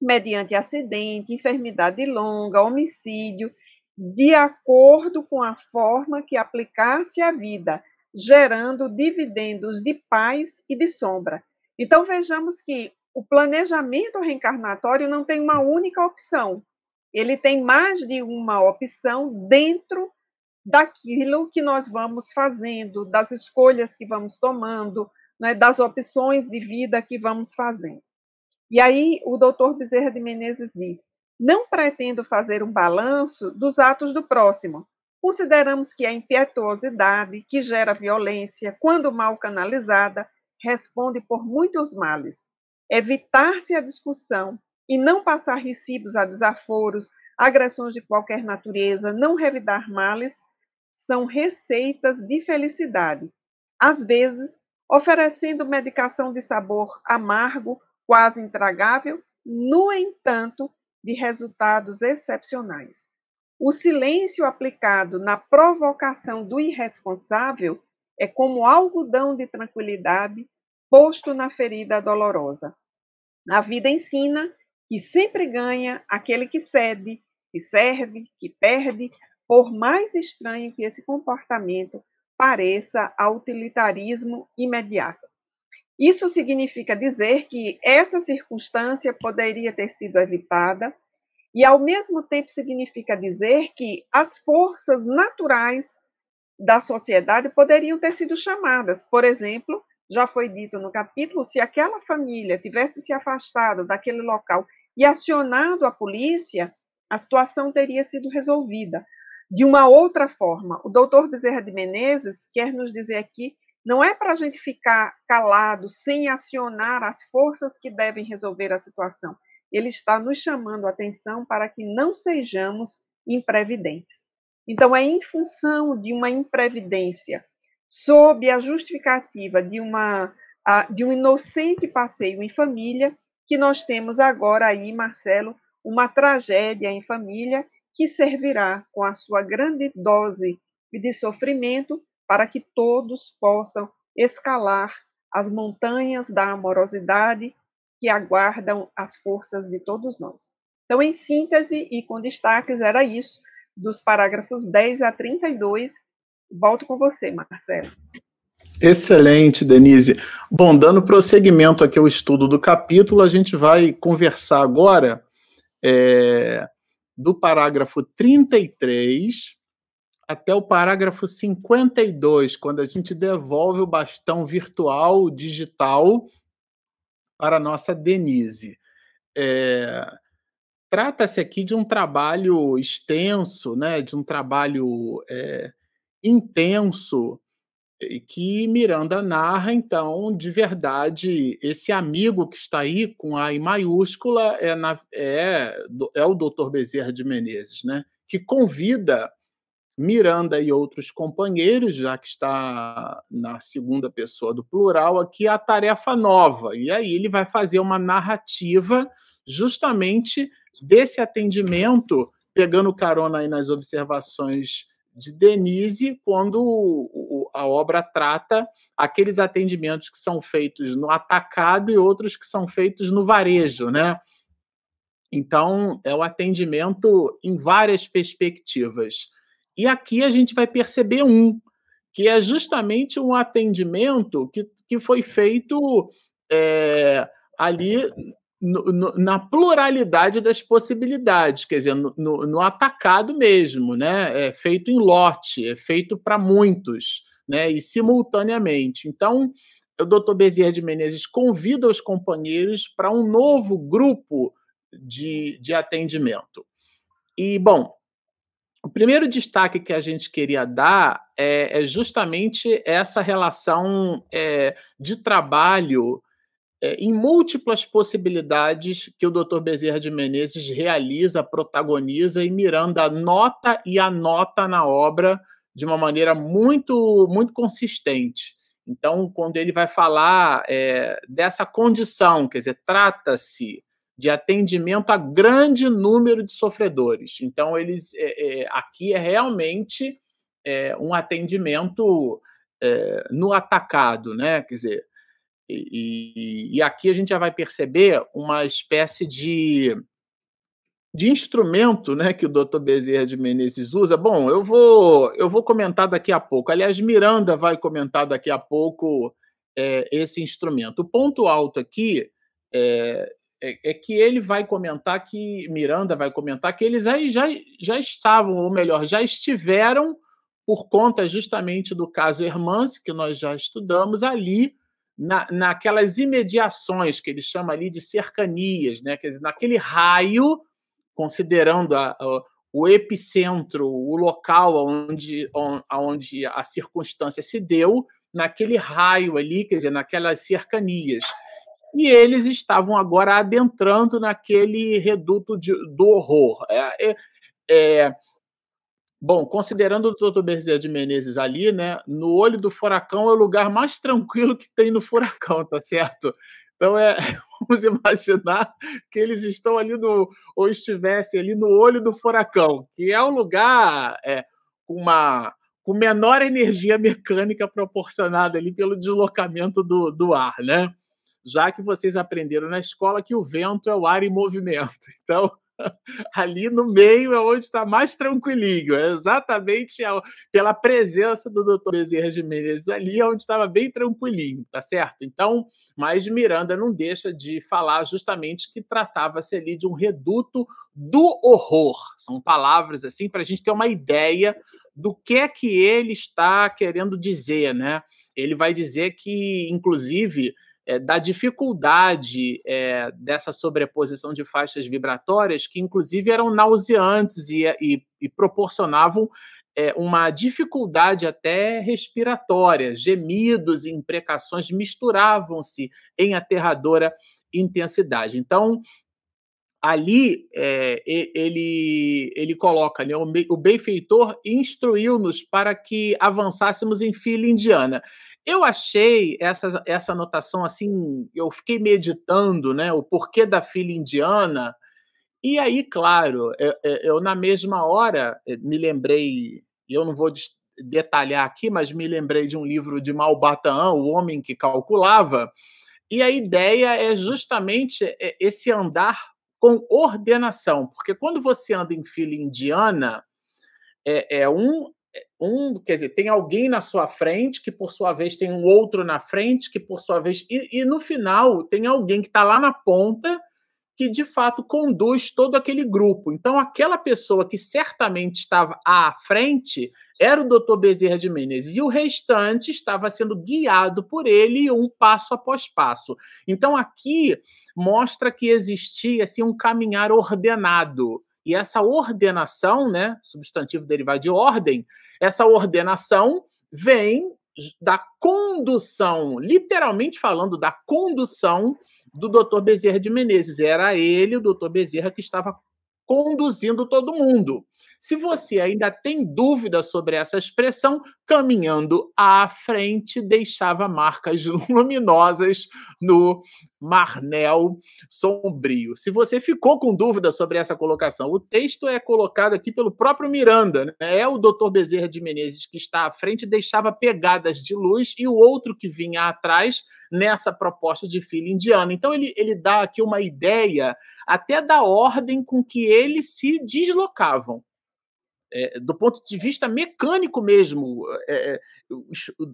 mediante acidente, enfermidade longa, homicídio, de acordo com a forma que aplicasse a vida, gerando dividendos de paz e de sombra. Então vejamos que o planejamento reencarnatório não tem uma única opção. Ele tem mais de uma opção dentro daquilo que nós vamos fazendo, das escolhas que vamos tomando, né, das opções de vida que vamos fazendo. E aí o doutor Bezerra de Menezes diz: não pretendo fazer um balanço dos atos do próximo. Consideramos que a impietuosidade, que gera violência, quando mal canalizada, responde por muitos males. Evitar-se a discussão e não passar recibos a desaforos, agressões de qualquer natureza, não revidar males, são receitas de felicidade. Às vezes, oferecendo medicação de sabor amargo quase intragável, no entanto, de resultados excepcionais. O silêncio aplicado na provocação do irresponsável é como algodão de tranquilidade posto na ferida dolorosa. A vida ensina que sempre ganha aquele que cede, que serve, que perde, por mais estranho que esse comportamento pareça ao utilitarismo imediato. Isso significa dizer que essa circunstância poderia ter sido evitada, e ao mesmo tempo significa dizer que as forças naturais da sociedade poderiam ter sido chamadas. Por exemplo, já foi dito no capítulo, se aquela família tivesse se afastado daquele local e acionado a polícia, a situação teria sido resolvida. De uma outra forma, o doutor Bezerra de Menezes quer nos dizer aqui não é para a gente ficar calado, sem acionar as forças que devem resolver a situação. Ele está nos chamando a atenção para que não sejamos imprevidentes. Então, é em função de uma imprevidência, sob a justificativa de, uma, de um inocente passeio em família, que nós temos agora aí, Marcelo, uma tragédia em família que servirá com a sua grande dose de sofrimento para que todos possam escalar as montanhas da amorosidade que aguardam as forças de todos nós. Então, em síntese e com destaques, era isso, dos parágrafos 10 a 32. Volto com você, Marcelo. Excelente, Denise. Bom, dando prosseguimento aqui ao estudo do capítulo, a gente vai conversar agora é, do parágrafo 33 até o parágrafo 52, quando a gente devolve o bastão virtual, digital, para a nossa Denise. É, Trata-se aqui de um trabalho extenso, né, de um trabalho é, intenso, que Miranda narra, então, de verdade, esse amigo que está aí com A em maiúscula é, na, é, é o doutor Bezerra de Menezes, né, que convida Miranda e outros companheiros, já que está na segunda pessoa do plural aqui, a tarefa nova. E aí ele vai fazer uma narrativa justamente desse atendimento, pegando carona aí nas observações de Denise, quando a obra trata aqueles atendimentos que são feitos no atacado e outros que são feitos no varejo, né? Então, é o atendimento em várias perspectivas. E aqui a gente vai perceber um, que é justamente um atendimento que, que foi feito é, ali no, na pluralidade das possibilidades, quer dizer, no, no, atacado mesmo, né? É feito em lote, é feito para muitos, né? E simultaneamente. Então, o doutor Bezerra de Menezes convida os companheiros para um novo grupo de, de atendimento. E, bom, o primeiro destaque que a gente queria dar é, é justamente essa relação é, de trabalho é, em múltiplas possibilidades que o Dr. Bezerra de Menezes realiza, protagoniza e Miranda nota e anota na obra de uma maneira muito, muito consistente. Então, quando ele vai falar é, dessa condição, quer dizer, trata-se de atendimento a grande número de sofredores. Então, eles é, é, aqui é realmente é, um atendimento é, no atacado, né? Quer dizer, e, e, aqui a gente já vai perceber uma espécie de, de instrumento né, que o doutor Bezerra de Menezes usa. Bom, eu vou, eu vou comentar daqui a pouco. Aliás, Miranda vai comentar daqui a pouco é, esse instrumento. O ponto alto aqui é, é, é, que ele vai comentar que Miranda vai comentar que eles aí já, já estavam, ou melhor, já estiveram por conta justamente do caso Hermance, que nós já estudamos ali na, naquelas imediações que ele chama ali de cercanias, né? Quer dizer, naquele raio, considerando a, a, o epicentro, o local onde, onde a circunstância se deu, naquele raio ali, quer dizer, naquelas cercanias e eles estavam agora adentrando naquele reduto de, do horror. É, é, é, bom, considerando o doutor Bezerra de Menezes ali, né, no olho do furacão é o lugar mais tranquilo que tem no furacão, tá certo? Então é, [LAUGHS] vamos imaginar que eles estão ali no, ou estivessem ali no olho do furacão, que é um lugar é, com uma com menor energia mecânica proporcionada ali pelo deslocamento do, do ar, né? já que vocês aprenderam na escola que o vento é o ar em movimento. [LAUGHS] Então, ali no meio é onde está mais tranquilinho, é exatamente pela presença do Dr. Bezerra de Menezes ali, é onde estava bem tranquilinho, tá certo? Então, mas Miranda não deixa de falar justamente que tratava-se ali de um reduto do horror. São palavras assim para a gente ter uma ideia do que é que ele está querendo dizer, né? Ele vai dizer que, inclusive, é, da dificuldade é, dessa sobreposição de faixas vibratórias, que inclusive eram nauseantes e, e, e proporcionavam é, uma dificuldade até respiratória. Gemidos e imprecações misturavam-se em aterradora intensidade. Então, ali é, ele, ele coloca, né, o benfeitor instruiu-nos para que avançássemos em fila indiana. Eu achei essa, essa anotação assim, eu fiquei meditando, né, o porquê da filha indiana, e aí, claro, eu, eu na mesma hora eh, me lembrei, eu não vou detalhar aqui, mas me lembrei de um livro de Malbataan, O Homem que Calculava, e a ideia é justamente eh, esse andar com ordenação, porque quando você anda em fila indiana, é, é um um, quer dizer, tem alguém na sua frente, que por sua vez tem um outro na frente, que por sua vez. E, e no final tem alguém que está lá na ponta, que de fato conduz todo aquele grupo. Então, aquela pessoa que certamente estava à frente era o doutor Bezerra de Menezes, e o restante estava sendo guiado por ele um passo após passo. Então, aqui mostra que existia assim, um caminhar ordenado e essa ordenação, né, substantivo derivado de ordem, essa ordenação vem da condução, literalmente falando da condução do Dr. Bezerra de Menezes. Era ele, o Dr. Bezerra, que estava conduzindo todo mundo. Se você ainda tem dúvida sobre essa expressão, caminhando à frente deixava marcas [LAUGHS] luminosas no marnel sombrio. Se você ficou com dúvida sobre essa colocação, o texto é colocado aqui pelo próprio Miranda. Né? É o doutor Bezerra de Menezes que está à frente, deixava pegadas de luz, e o outro que vinha atrás nessa proposta de filho indiano. Então, ele, ele dá aqui uma ideia até da ordem com que eles se deslocavam é, do ponto de vista mecânico mesmo, é, é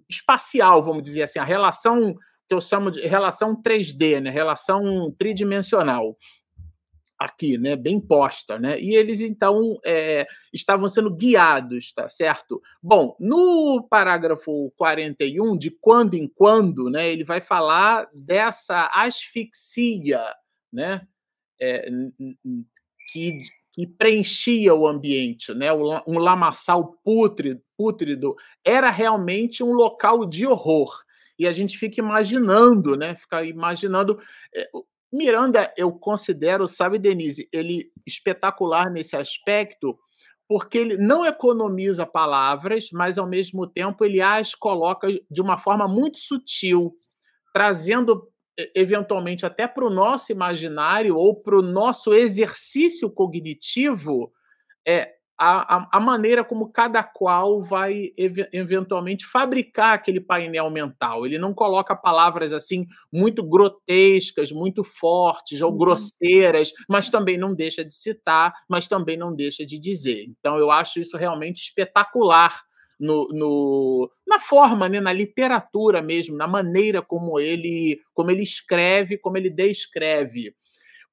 espacial, vamos dizer assim, a relação que eu chamo de relação 3D, né, relação tridimensional aqui, né, bem posta, né? E eles então é, estavam sendo guiados, tá certo? Bom, no parágrafo 41, de quando em quando, né, ele vai falar dessa asfixia, né? É, que que preenchia o ambiente, né? um lamaçal pútrido, era realmente um local de horror. E a gente fica imaginando, né? Fica imaginando. Eh, Miranda, eu considero, sabe, Denise, ele espetacular nesse aspecto, porque ele não economiza palavras, mas ao mesmo tempo ele as coloca de uma forma muito sutil, trazendo eventualmente até para o nosso imaginário ou para o nosso exercício cognitivo, é a, a, a, maneira como cada qual vai ev eventualmente fabricar aquele painel mental. Ele não coloca palavras assim muito grotescas, muito fortes ou uhum. grosseiras, mas também não deixa de citar, mas também não deixa de dizer. Então eu acho isso realmente espetacular no, no, na forma, né, na literatura mesmo, na maneira como ele, como ele escreve, como ele descreve.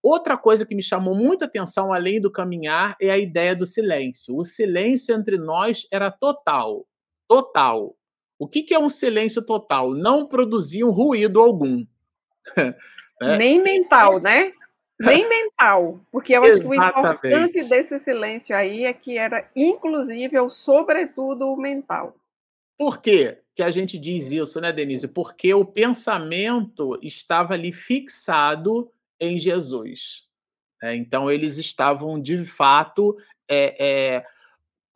Outra coisa que me chamou muita atenção, além do caminhar, é a ideia do silêncio. O silêncio entre nós era total. Total. O que, que é um silêncio total? Não produzia um ruído algum. [LAUGHS] né? Nem mental, né? Nem mental, porque eu acho que o importante desse silêncio aí é que era inclusível, sobretudo o mental. Por quê que a gente diz isso, né, Denise? Porque o pensamento estava ali fixado em Jesus. É, então, eles estavam, de fato, é, é,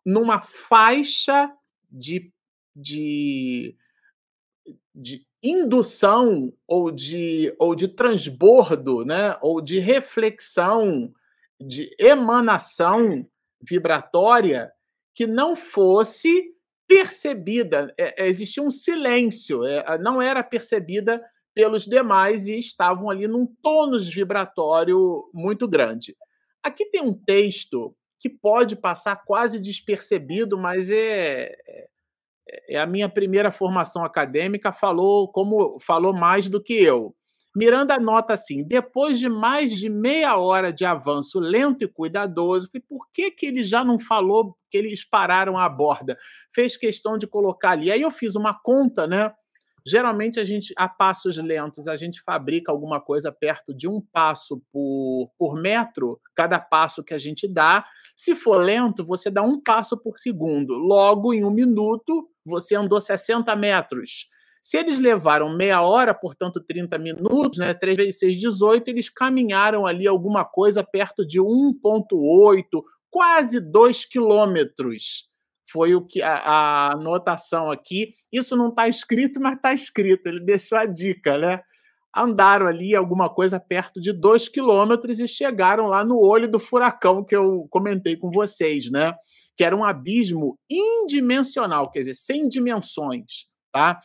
numa faixa de, de, de indução ou de, ou de transbordo, né? ou de reflexão, de emanação vibratória que não fosse percebida. É, é, existia um silêncio, é, não era percebida pelos demais e estavam ali num tônus vibratório muito grande. Aqui tem um texto que pode passar quase despercebido, mas é, é a minha primeira formação acadêmica, falou como falou mais do que eu. Miranda anota assim: depois de mais de meia hora de avanço lento e cuidadoso, por que, que ele já não falou que eles pararam a borda? Fez questão de colocar ali. Aí eu fiz uma conta, né? Geralmente a gente, a passos lentos, a gente fabrica alguma coisa perto de um passo por, por metro, cada passo que a gente dá. Se for lento, você dá um passo por segundo. Logo, em um minuto, você andou 60 metros. Se eles levaram meia hora, portanto 30 minutos, né, 3 vezes 6, 18, eles caminharam ali alguma coisa perto de 1,8, quase 2 quilômetros. Foi o que a, a anotação aqui. Isso não está escrito, mas está escrito. Ele deixou a dica, né? Andaram ali alguma coisa perto de 2 quilômetros e chegaram lá no olho do furacão que eu comentei com vocês, né? que era um abismo indimensional, quer dizer, sem dimensões, tá?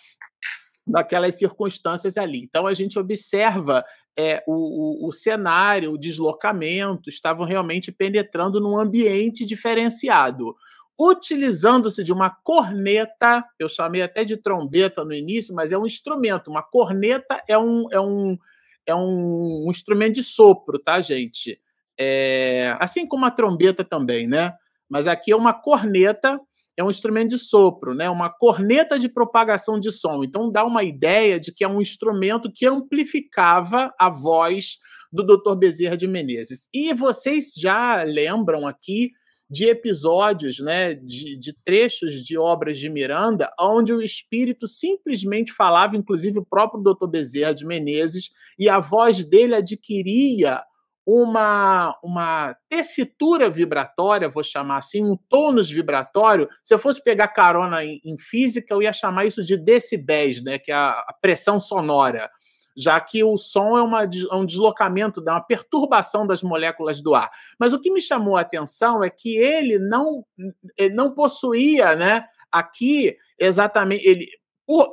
Naquelas circunstâncias ali. Então a gente observa é, o, o, o cenário, o deslocamento, estavam realmente penetrando num ambiente diferenciado utilizando-se de uma corneta, eu chamei até de trombeta no início, mas é um instrumento. Uma corneta é um, é um, é um, instrumento de sopro, tá, gente? É, assim como a trombeta também, né? mas aqui é uma corneta, é um instrumento de sopro, né? Uma corneta de propagação de som. Então dá uma ideia de que é um instrumento que amplificava a voz do Dr. Bezerra de Menezes. E vocês já lembram aqui de episódios, né, de, de, trechos de obras de Miranda, onde o espírito simplesmente falava, inclusive o próprio Dr. Bezerra de Menezes, e a voz dele adquiria uma, uma tessitura vibratória, vou chamar assim, um tônus vibratório. Se eu fosse pegar carona em, em física, eu ia chamar isso de decibéis, né, que é a, a pressão sonora já que o som é, uma, é um deslocamento, uma perturbação das moléculas do ar. Mas o que me chamou a atenção é que ele não, ele não possuía, né, aqui exatamente, ele,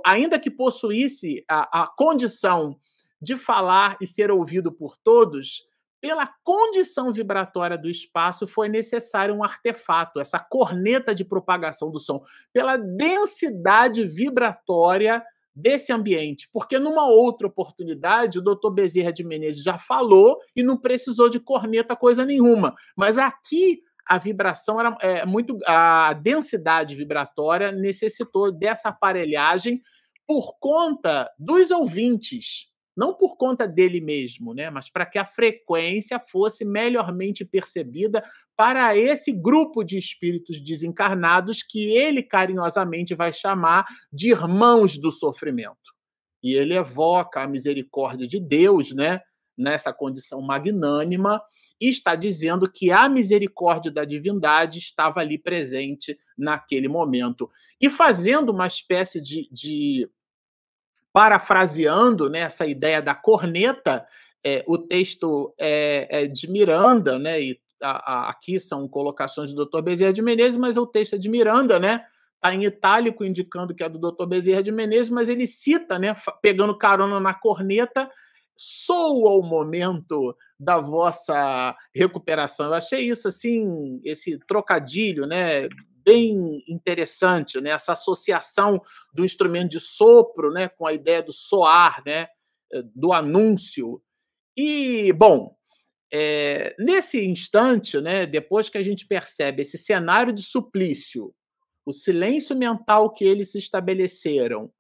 ainda que possuísse a, a condição de falar e ser ouvido por todos, pela condição vibratória do espaço, foi necessário um artefato, essa corneta de propagação do som, pela densidade vibratória desse ambiente. Porque numa outra oportunidade, o doutor Bezerra de Menezes já falou e não precisou de corneta coisa nenhuma. Mas aqui a vibração era é, muito. A densidade vibratória necessitou dessa aparelhagem por conta dos ouvintes não por conta dele mesmo, né, mas para que a frequência fosse melhormente percebida para esse grupo de espíritos desencarnados que ele carinhosamente vai chamar de irmãos do sofrimento. E ele evoca a misericórdia de Deus, né, nessa condição magnânima, e está dizendo que a misericórdia da divindade estava ali presente naquele momento. E fazendo uma espécie de, de parafraseando né, essa ideia da corneta, é, o texto é, é, de Miranda, né, e a, a, aqui são colocações do Dr. Bezerra de Menezes, mas o texto é de Miranda, né? Está em itálico, indicando que é do Dr. Bezerra de Menezes, mas ele cita, né, pegando carona na corneta, soa o momento da vossa recuperação. Eu achei isso assim, esse trocadilho, né, bem interessante, né? Essa associação do instrumento de sopro, né, com a ideia do soar, né, eh, do anúncio. E bom, é, nesse instante, né, depois que a gente percebe esse cenário de suplício, o silêncio mental que eles se estabeleceram,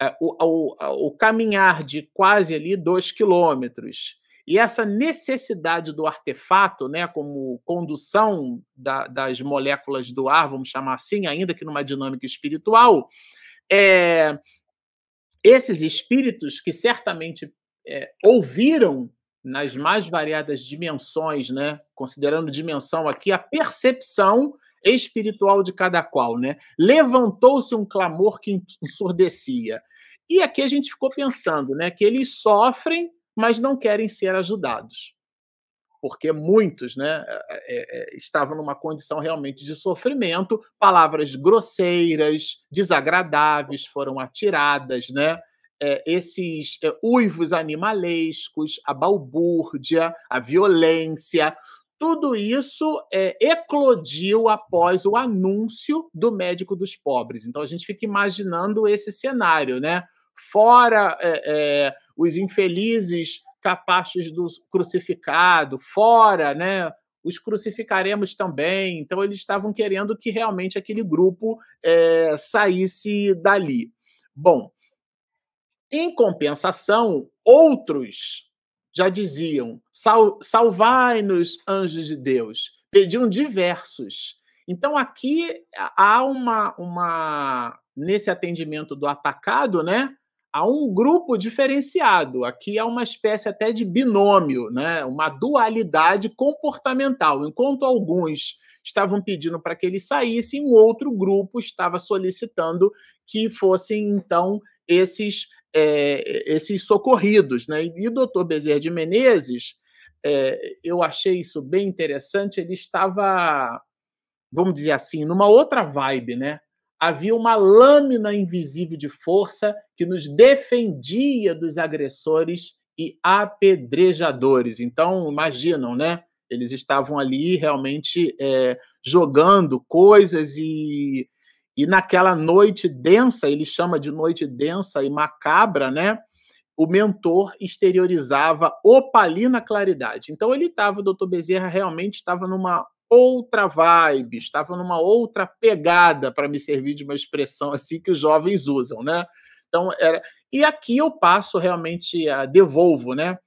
é, o, o, o caminhar de quase ali dois quilômetros e essa necessidade do artefato, né, como condução da, das moléculas do ar, vamos chamar assim, ainda que numa dinâmica espiritual, é, esses espíritos que certamente é, ouviram nas mais variadas dimensões, né, considerando dimensão aqui a percepção espiritual de cada qual, né, levantou-se um clamor que ensurdecia. E aqui a gente ficou pensando, né, que eles sofrem mas não querem ser ajudados. Porque muitos né, é, é, estavam numa condição realmente de sofrimento, palavras grosseiras, desagradáveis foram atiradas, né? É, esses é, uivos animalescos, a balbúrdia, a violência, tudo isso é, eclodiu após o anúncio do médico dos pobres. Então a gente fica imaginando esse cenário, né? Fora é, é, os infelizes capazes do crucificado, fora, né? Os crucificaremos também. Então, eles estavam querendo que realmente aquele grupo é, saísse dali. Bom, em compensação, outros já diziam: Sal, salvai-nos, anjos de Deus. Pediam diversos. Então, aqui há uma, uma. Nesse atendimento do atacado, né? Há um grupo diferenciado. Aqui há uma espécie até de binômio, né? uma dualidade comportamental. Enquanto alguns estavam pedindo para que ele saísse, um outro grupo estava solicitando que fossem, então, esses, é, esses socorridos. Né? E o doutor Bezerra de Menezes, é, eu achei isso bem interessante, ele estava, vamos dizer assim, numa outra vibe, né? Havia uma lâmina invisível de força que nos defendia dos agressores e apedrejadores. Então, imaginam, né? Eles estavam ali realmente é, jogando coisas e, e naquela noite densa, ele chama de noite densa e macabra, né? O mentor exteriorizava opalina claridade. Então ele estava, o doutor Bezerra realmente estava numa outra vibe, estava numa outra pegada, para me servir de uma expressão assim que os jovens usam, né? Então, era... E aqui eu passo realmente, a, devolvo né,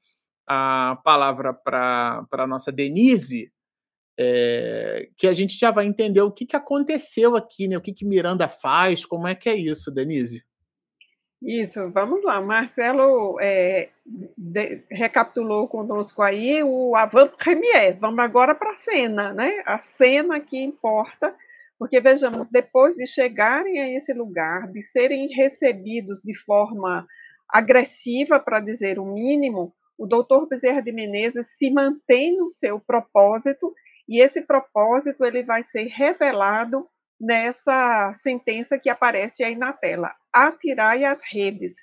a palavra para a nossa Denise, é, que a gente já vai entender o que, que aconteceu aqui, né? O que, que Miranda faz, como é que é isso, Denise? Isso, vamos lá. Marcelo é, de, recapitulou conosco aí o avant premier. Vamos agora para a cena, né? A cena que importa, porque vejamos, depois de chegarem a esse lugar, de serem recebidos de forma agressiva, para dizer o mínimo, o doutor Bezerra de Menezes se mantém no seu propósito e esse propósito ele vai ser revelado nessa sentença que aparece aí na tela: atirai as redes.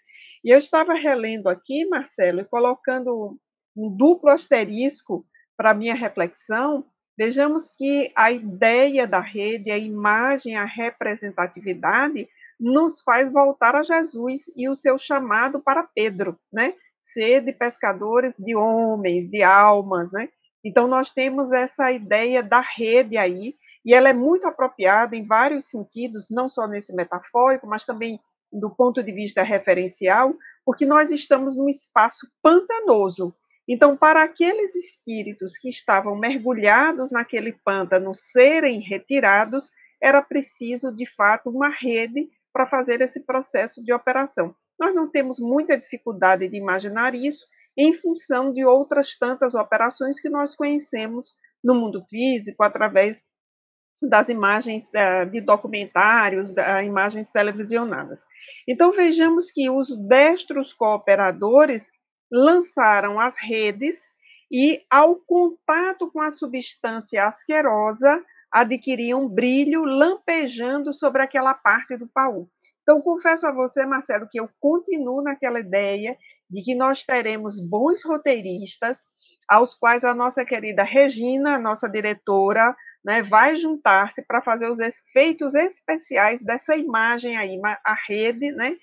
E eu estava relendo aqui, Marcelo, e colocando um duplo asterisco para minha reflexão. Vejamos que a ideia da rede, a imagem, a representatividade nos faz voltar a Jesus e o seu chamado para Pedro, né? Ser de pescadores de homens, de almas, né? Então nós temos essa ideia da rede aí, e ela é muito apropriada em vários sentidos, não só nesse metafórico, mas também do ponto de vista referencial, porque nós estamos num espaço pantanoso. Então, para aqueles espíritos que estavam mergulhados naquele pântano serem retirados, era preciso, de fato, uma rede para fazer esse processo de operação. Nós não temos muita dificuldade de imaginar isso em função de outras tantas operações que nós conhecemos no mundo físico através das imagens uh, de documentários, das imagens televisionadas. Então vejamos que os destros cooperadores lançaram as redes e, ao contato com a substância asquerosa, adquiriam brilho lampejando sobre aquela parte do paú. Então, confesso a você, Marcelo, que eu continuo naquela ideia de que nós teremos bons roteiristas, aos quais a nossa querida Regina, nossa diretora, né, vai juntar-se para fazer os efeitos especiais dessa imagem aí, a rede, né,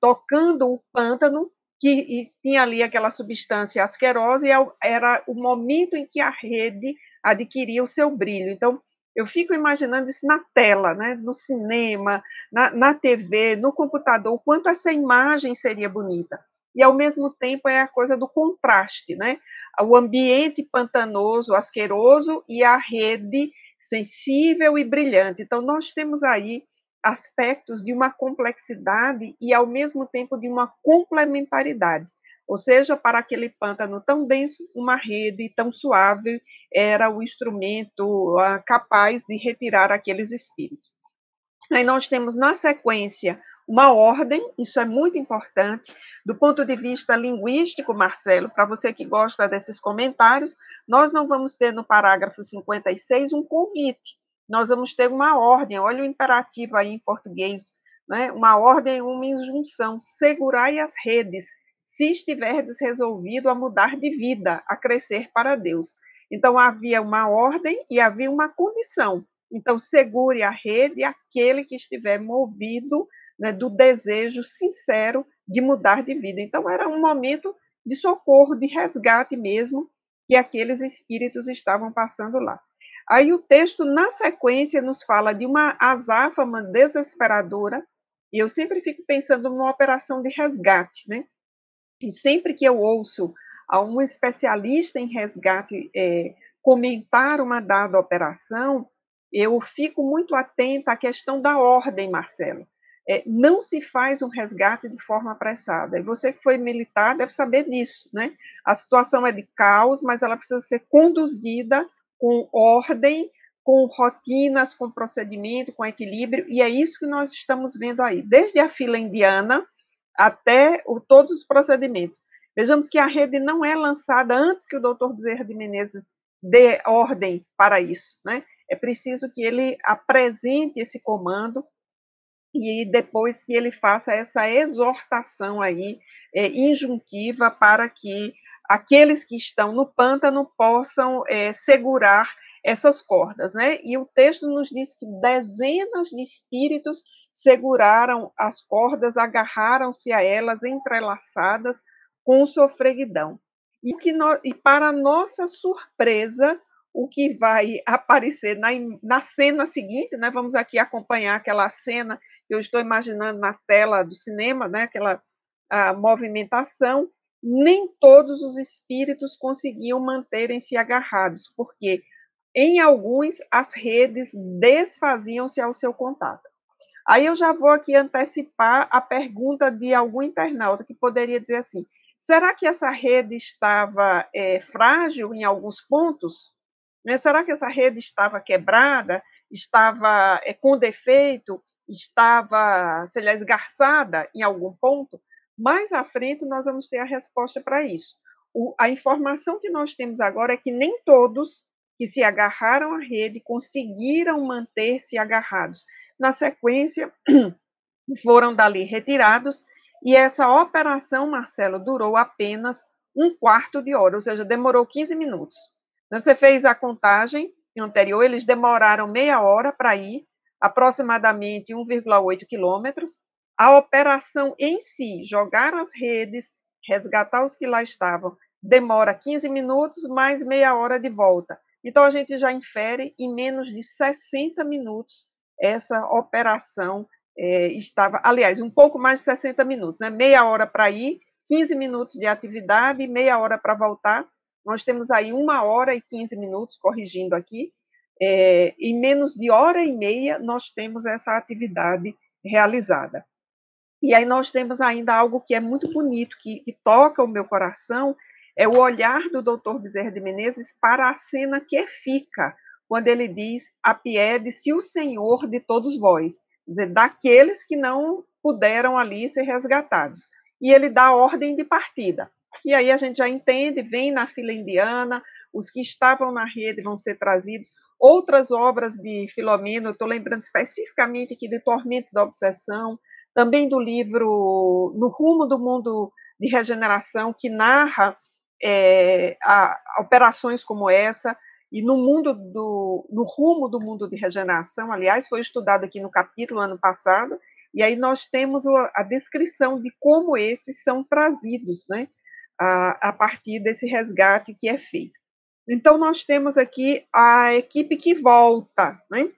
tocando o pântano, que tinha ali aquela substância asquerosa, e é era o momento em que a rede adquiria o seu brilho. Então, eu fico imaginando isso na tela, né, no cinema, na, na TV, no computador, o quanto essa imagem seria bonita e ao mesmo tempo é a coisa do contraste, né? O ambiente pantanoso, asqueroso e a rede sensível e brilhante. Então nós temos aí aspectos de uma complexidade e ao mesmo tempo de uma complementaridade. Ou seja, para aquele pântano tão denso, uma rede tão suave era o instrumento uh, capaz de retirar aqueles espíritos. Aí nós temos na sequência uma ordem, isso é muito importante. Do ponto de vista linguístico, Marcelo, para você que gosta desses comentários, nós não vamos ter no parágrafo 56 um convite, nós vamos ter uma ordem. Olha o imperativo aí em português, né? uma ordem, uma injunção: segurai as redes, se estiverdes resolvido a mudar de vida, a crescer para Deus. Então havia uma ordem e havia uma condição. Então segure a rede aquele que estiver movido né, do desejo sincero de mudar de vida. Então, era um momento de socorro, de resgate mesmo, que aqueles espíritos estavam passando lá. Aí o texto, na sequência, nos fala de uma azáfama desesperadora, e eu sempre fico pensando numa operação de resgate, né? E sempre que eu ouço a um especialista em resgate é, comentar uma dada operação, eu fico muito atenta à questão da ordem, Marcelo é, não se faz um resgate de forma apressada. E você que foi militar deve saber disso, né? A situação é de caos, mas ela precisa ser conduzida com ordem, com rotinas, com procedimento, com equilíbrio, e é isso que nós estamos vendo aí, desde a fila indiana até o, todos os procedimentos. Vejamos que a rede não é lançada antes que o doutor Bezerra de Menezes dê ordem para isso, né? É preciso que ele apresente esse comando e depois que ele faça essa exortação aí é, injuntiva para que aqueles que estão no pântano possam é, segurar essas cordas, né? E o texto nos diz que dezenas de espíritos seguraram as cordas, agarraram-se a elas entrelaçadas com sofreguidão. E, que no, e para nossa surpresa, o que vai [LAUGHS] aparecer na, na cena seguinte, né? Vamos aqui acompanhar aquela cena eu estou imaginando na tela do cinema, né, aquela movimentação, nem todos os espíritos conseguiam manterem-se agarrados, porque em alguns as redes desfaziam-se ao seu contato. Aí eu já vou aqui antecipar a pergunta de algum internauta que poderia dizer assim: Será que essa rede estava é, frágil em alguns pontos? Né? Será que essa rede estava quebrada, estava é, com defeito, estava, sei lá, esgarçada em algum ponto? Mais à frente nós vamos ter a resposta para isso. O, a informação que nós temos agora é que nem todos que se agarraram à rede conseguiram manter-se agarrados. Na sequência, [CLEARS THROAT] foram dali retirados e essa operação, Marcelo, durou apenas um quarto de hora, ou seja, demorou 15 minutos. Você fez a contagem anterior, eles demoraram meia hora para ir, aproximadamente 1,8 quilômetros. A operação em si, jogar as redes, resgatar os que lá estavam, demora 15 minutos, mais meia hora de volta. Então, a gente já infere em menos de 60 minutos essa operação é, estava, aliás, um pouco mais de 60 minutos, né? meia hora para ir, 15 minutos de atividade meia hora para voltar. Nós temos aí uma hora e 15 minutos, corrigindo aqui, é, em menos de hora e meia nós temos essa atividade realizada. E aí nós temos ainda algo que é muito bonito, que, que toca o meu coração, é o olhar do Dr. Bezerra de Menezes para a cena que fica, quando ele diz, apiede-se o Senhor de todos vós dizer, daqueles que não puderam ali ser resgatados. E ele dá ordem de partida. E aí a gente já entende, vem na fila indiana, os que estavam na rede vão ser trazidos. Outras obras de Filomeno, estou lembrando especificamente aqui de Tormentos da Obsessão, também do livro No Rumo do Mundo de Regeneração, que narra é, a, operações como essa, e no mundo do, no rumo do mundo de regeneração, aliás, foi estudado aqui no capítulo ano passado, e aí nós temos a descrição de como esses são trazidos, né, a, a partir desse resgate que é feito. Então, nós temos aqui a equipe que volta, né,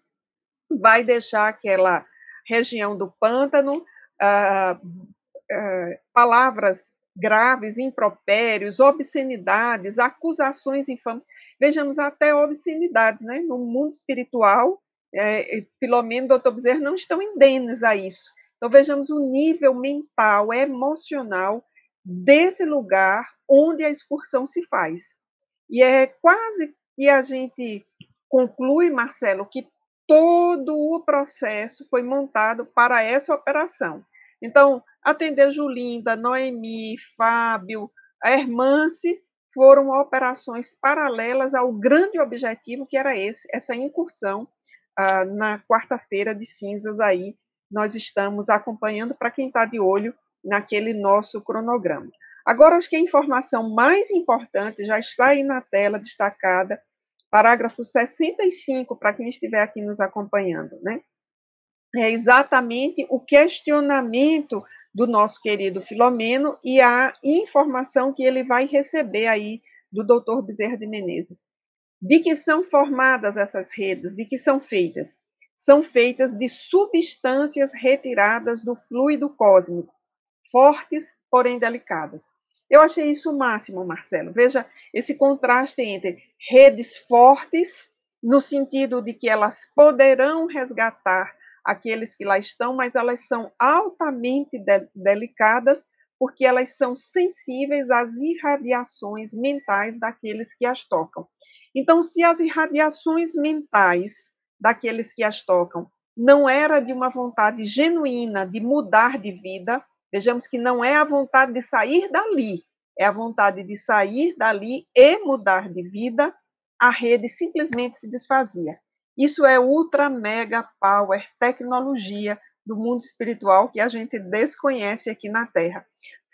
vai deixar aquela região do pântano, uh, uh, palavras graves, impropérios, obscenidades, acusações infames. Vejamos até obscenidades, né? No mundo espiritual, é, Filomeno e doutor Bezerra não estão indenes a isso. Então vejamos o nível mental, emocional desse lugar onde a excursão se faz. E é quase que a gente conclui, Marcelo, que todo o processo foi montado para essa operação. Então, atender Julinda, Noemi, Fábio, a Hermance foram operações paralelas ao grande objetivo que era esse, essa incursão ah, na quarta-feira de cinzas aí. Nós estamos acompanhando para quem está de olho naquele nosso cronograma. Agora, acho que a informação mais importante já está aí na tela destacada, parágrafo 65, para quem estiver aqui nos acompanhando, né? É exatamente o questionamento do nosso querido Filomeno e a informação que ele vai receber aí do doutor Bezerra de Menezes. De que são formadas essas redes? De que são feitas? São feitas de substâncias retiradas do fluido cósmico, fortes, porém delicadas. Eu achei isso o máximo, Marcelo. Veja esse contraste entre redes fortes, no sentido de que elas poderão resgatar aqueles que lá estão, mas elas são altamente de delicadas porque elas são sensíveis às irradiações mentais daqueles que as tocam. Então, se as irradiações mentais daqueles que as tocam não era de uma vontade genuína de mudar de vida, vejamos que não é a vontade de sair dali, é a vontade de sair dali e mudar de vida, a rede simplesmente se desfazia. Isso é ultra mega power, tecnologia do mundo espiritual que a gente desconhece aqui na Terra.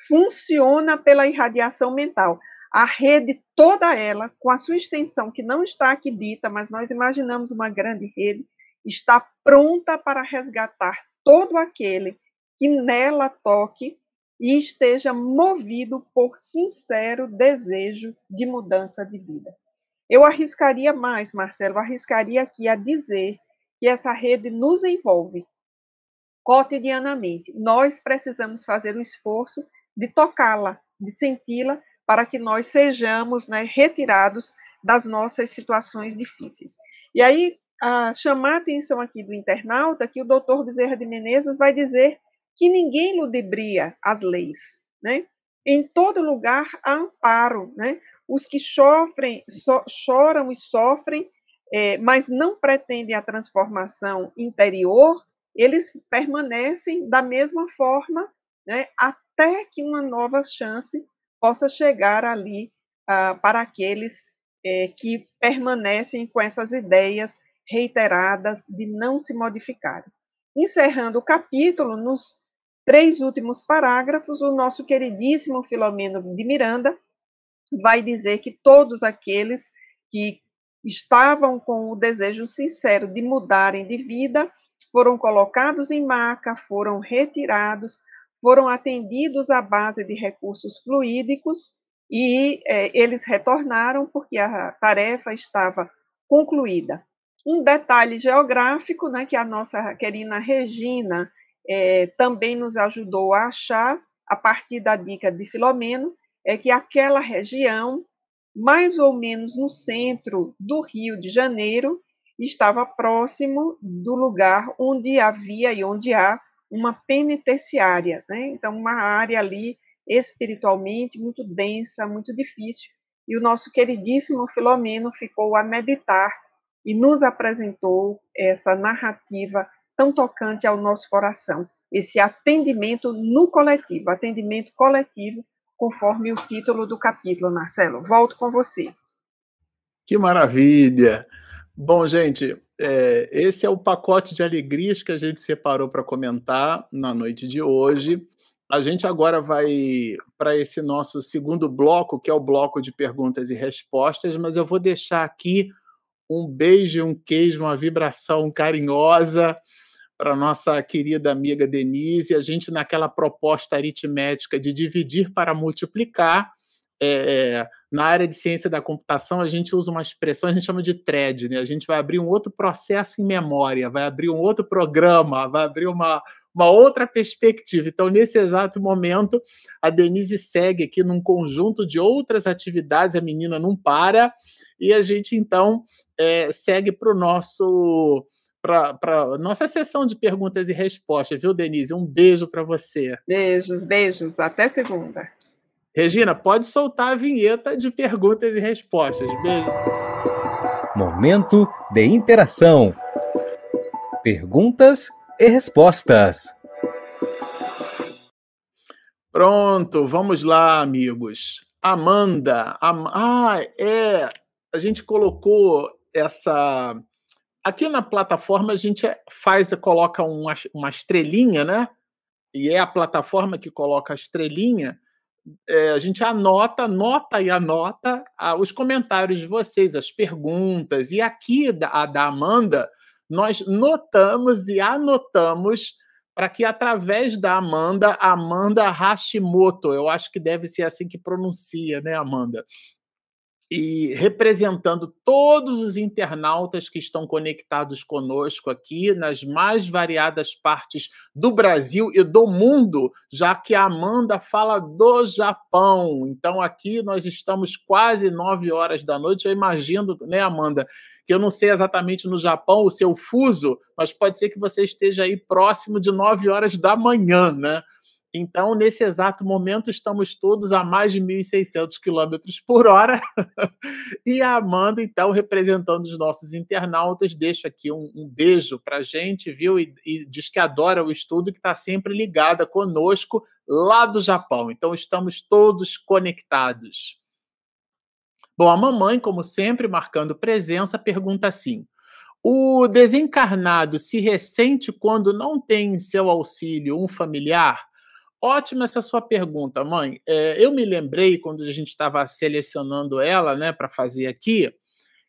Funciona pela irradiação mental. A rede toda ela, com a sua extensão, que não está aqui dita, mas nós imaginamos uma grande rede, está pronta para resgatar todo aquele que nela toque e esteja movido por sincero desejo de mudança de vida. Eu arriscaria mais, Marcelo, arriscaria aqui a dizer que essa rede nos envolve cotidianamente. Nós precisamos fazer o esforço de tocá-la, de senti-la, para que nós sejamos né, retirados das nossas situações difíceis. E aí, a chamar a atenção aqui do internauta, que o doutor Bezerra de Menezes vai dizer que ninguém ludibria as leis, né? Em todo lugar há amparo, né? Os que sofrem, so, choram e sofrem, é, mas não pretendem a transformação interior, eles permanecem da mesma forma, né? Até que uma nova chance possa chegar ali ah, para aqueles é, que permanecem com essas ideias reiteradas de não se modificarem. Encerrando o capítulo, nos três últimos parágrafos, o nosso queridíssimo Filomeno de Miranda vai dizer que todos aqueles que estavam com o desejo sincero de mudarem de vida foram colocados em maca, foram retirados, foram atendidos à base de recursos fluídicos e é, eles retornaram porque a tarefa estava concluída. Um detalhe geográfico, né, que a nossa querida Regina é, também nos ajudou a achar, a partir da dica de Filomeno, é que aquela região, mais ou menos no centro do Rio de Janeiro, estava próximo do lugar onde havia e onde há uma penitenciária, né? Então, uma área ali espiritualmente muito densa, muito difícil. E o nosso queridíssimo Filomeno ficou a meditar e nos apresentou essa narrativa tão tocante ao nosso coração, esse atendimento no coletivo, atendimento coletivo, conforme o título do capítulo, Marcelo. Volto com você. Que maravilha! Bom, gente, é, esse é o pacote de alegrias que a gente separou para comentar na noite de hoje. A gente agora vai para esse nosso segundo bloco, que é o bloco de perguntas e respostas, mas eu vou deixar aqui um beijo, um queijo, uma vibração carinhosa para nossa querida amiga Denise, a gente naquela proposta aritmética de dividir para multiplicar, é, na área de ciência da computação, a gente usa uma expressão, a gente chama de thread, né? A gente vai abrir um outro processo em memória, vai abrir um outro programa, vai abrir uma, uma outra perspectiva. Então, nesse exato momento, a Denise segue aqui num conjunto de outras atividades, a menina não para, e a gente, então, é, segue para o nosso para nossa sessão de perguntas e respostas, viu, Denise? Um beijo para você. Beijos, beijos. Até segunda. Regina, pode soltar a vinheta de perguntas e respostas. Beijo. Momento de interação. Perguntas e respostas. Pronto, vamos lá, amigos. Amanda, Am... ah, é, a gente colocou essa Aqui na plataforma a gente faz, coloca uma, uma estrelinha, né? E é a plataforma que coloca a estrelinha. É, a gente anota, anota e anota os comentários de vocês, as perguntas. E aqui, a da Amanda, nós notamos e anotamos para que, através da Amanda, Amanda Hashimoto, eu acho que deve ser assim que pronuncia, né, Amanda? E representando todos os internautas que estão conectados conosco aqui nas mais variadas partes do Brasil e do mundo, já que a Amanda fala do Japão. Então aqui nós estamos quase nove horas da noite. Eu imagino, né, Amanda, que eu não sei exatamente no Japão o seu fuso, mas pode ser que você esteja aí próximo de nove horas da manhã, né? Então, nesse exato momento, estamos todos a mais de 1.600 km por hora. [LAUGHS] e a Amanda, então, representando os nossos internautas, deixa aqui um, um beijo para a gente, viu? E, e, diz que adora o estudo, que está sempre ligada conosco lá do Japão. Então, estamos todos conectados. Bom, a mamãe, como sempre, marcando presença, pergunta assim: o desencarnado se ressente quando não tem em seu auxílio um familiar? Ótima essa sua pergunta, mãe. É, eu me lembrei, quando a gente estava selecionando ela né, para fazer aqui,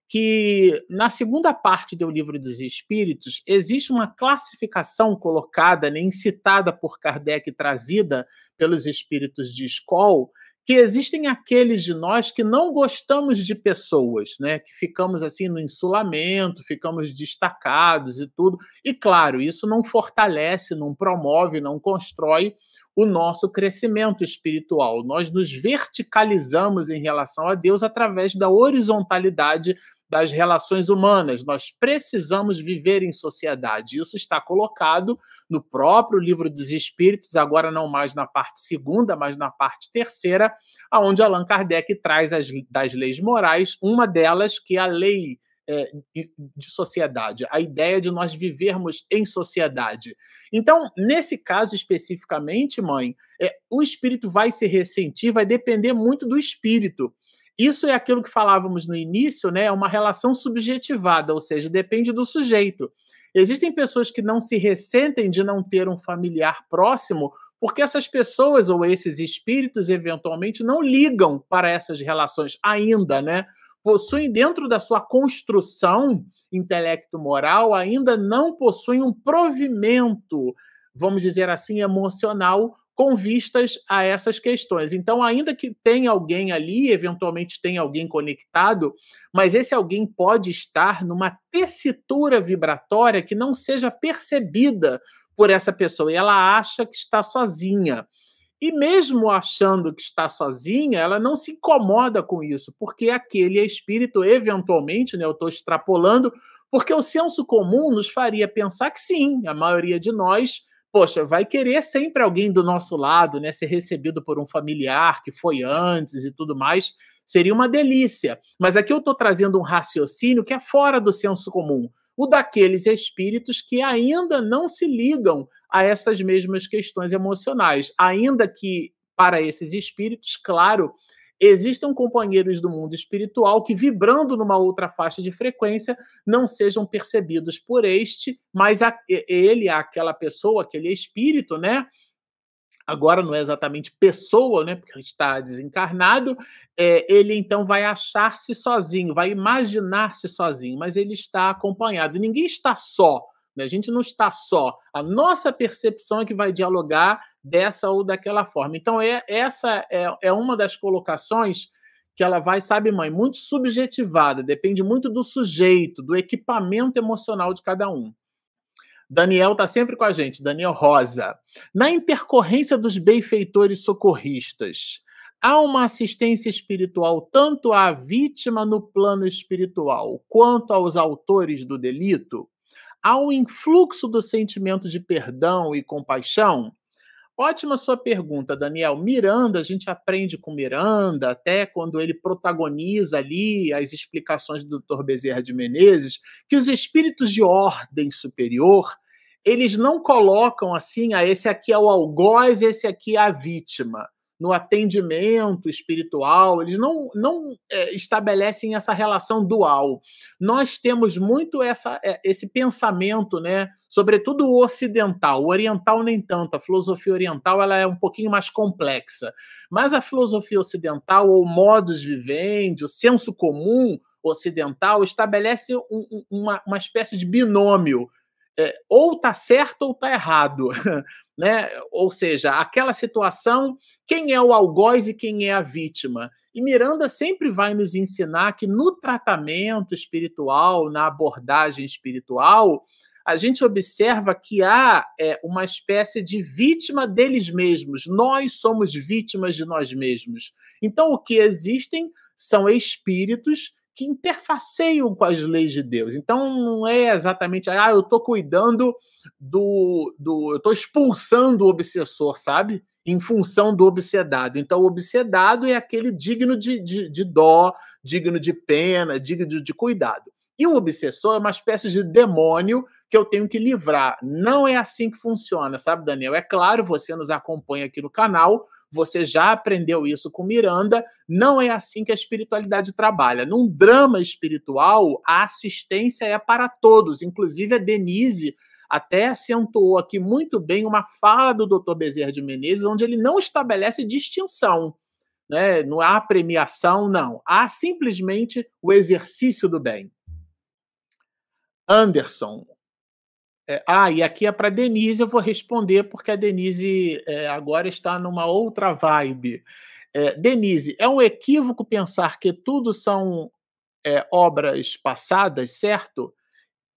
que na segunda parte do Livro dos Espíritos existe uma classificação colocada, né, incitada por Kardec trazida pelos espíritos de escola, que existem aqueles de nós que não gostamos de pessoas, né? Que ficamos assim no insulamento, ficamos destacados e tudo. E claro, isso não fortalece, não promove, não constrói o nosso crescimento espiritual. Nós nos verticalizamos em relação a Deus através da horizontalidade das relações humanas. Nós precisamos viver em sociedade. Isso está colocado no próprio livro dos Espíritos, agora não mais na parte segunda, mas na parte terceira, aonde Allan Kardec traz as, das leis morais, uma delas que é a lei é, de sociedade, a ideia de nós vivermos em sociedade. Então, nesse caso especificamente, mãe, é, o espírito vai se ressentir, vai depender muito do espírito. Isso é aquilo que falávamos no início, né? É uma relação subjetivada, ou seja, depende do sujeito. Existem pessoas que não se ressentem de não ter um familiar próximo, porque essas pessoas ou esses espíritos eventualmente não ligam para essas relações ainda, né? Possuem dentro da sua construção intelecto-moral, ainda não possuem um provimento, vamos dizer assim, emocional com vistas a essas questões. Então, ainda que tenha alguém ali, eventualmente tem alguém conectado, mas esse alguém pode estar numa tessitura vibratória que não seja percebida por essa pessoa e ela acha que está sozinha. E mesmo achando que está sozinha, ela não se incomoda com isso, porque aquele espírito, eventualmente, né, eu estou extrapolando, porque o senso comum nos faria pensar que sim, a maioria de nós, poxa, vai querer sempre alguém do nosso lado, né, ser recebido por um familiar que foi antes e tudo mais, seria uma delícia. Mas aqui eu estou trazendo um raciocínio que é fora do senso comum o daqueles espíritos que ainda não se ligam a essas mesmas questões emocionais, ainda que para esses espíritos, claro, existam companheiros do mundo espiritual que, vibrando numa outra faixa de frequência, não sejam percebidos por este, mas a, ele, aquela pessoa, aquele espírito, né? Agora não é exatamente pessoa, né, porque está desencarnado, é, ele então vai achar-se sozinho, vai imaginar-se sozinho, mas ele está acompanhado. Ninguém está só, né? a gente não está só. A nossa percepção é que vai dialogar dessa ou daquela forma. Então, é, essa é, é uma das colocações que ela vai, sabe, mãe, muito subjetivada, depende muito do sujeito, do equipamento emocional de cada um. Daniel está sempre com a gente, Daniel Rosa. Na intercorrência dos benfeitores socorristas, há uma assistência espiritual tanto à vítima no plano espiritual quanto aos autores do delito? Há um influxo do sentimento de perdão e compaixão? Ótima sua pergunta, Daniel. Miranda, a gente aprende com Miranda, até quando ele protagoniza ali as explicações do Dr. Bezerra de Menezes, que os espíritos de ordem superior, eles não colocam assim, ah, esse aqui é o algoz, esse aqui é a vítima. No atendimento espiritual, eles não, não é, estabelecem essa relação dual. Nós temos muito essa, é, esse pensamento, né? sobretudo o ocidental, o oriental nem tanto, a filosofia oriental ela é um pouquinho mais complexa, mas a filosofia ocidental, ou modus vivendi, o senso comum ocidental, estabelece um, uma, uma espécie de binômio é, ou está certo ou está errado. [LAUGHS] Né? Ou seja, aquela situação, quem é o algoz e quem é a vítima. E Miranda sempre vai nos ensinar que no tratamento espiritual, na abordagem espiritual, a gente observa que há é, uma espécie de vítima deles mesmos. Nós somos vítimas de nós mesmos. Então, o que existem são espíritos que interfaceiam com as leis de Deus. Então não é exatamente, ah, eu estou cuidando do, do eu estou expulsando o obsessor, sabe? Em função do obsedado. Então, o obsedado é aquele digno de, de, de dó, digno de pena, digno de, de cuidado. E o obsessor é uma espécie de demônio que eu tenho que livrar. Não é assim que funciona, sabe, Daniel? É claro, você nos acompanha aqui no canal, você já aprendeu isso com Miranda. Não é assim que a espiritualidade trabalha. Num drama espiritual, a assistência é para todos, inclusive a Denise até acentuou aqui muito bem uma fala do Dr. Bezerra de Menezes, onde ele não estabelece distinção. Né? Não há premiação, não. Há simplesmente o exercício do bem. Anderson. É, ah, e aqui é para Denise, eu vou responder, porque a Denise é, agora está numa outra vibe. É, Denise, é um equívoco pensar que tudo são é, obras passadas, certo?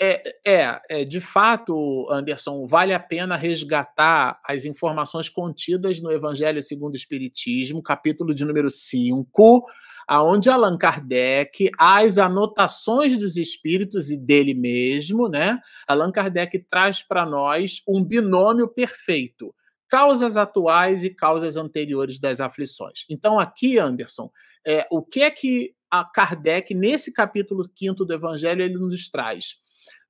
É, é, é, de fato, Anderson, vale a pena resgatar as informações contidas no Evangelho segundo o Espiritismo, capítulo de número 5, aonde Allan Kardec, as anotações dos espíritos e dele mesmo, né? Allan Kardec traz para nós um binômio perfeito causas atuais e causas anteriores das aflições. Então, aqui, Anderson, é, o que é que a Kardec, nesse capítulo 5 do Evangelho, ele nos traz?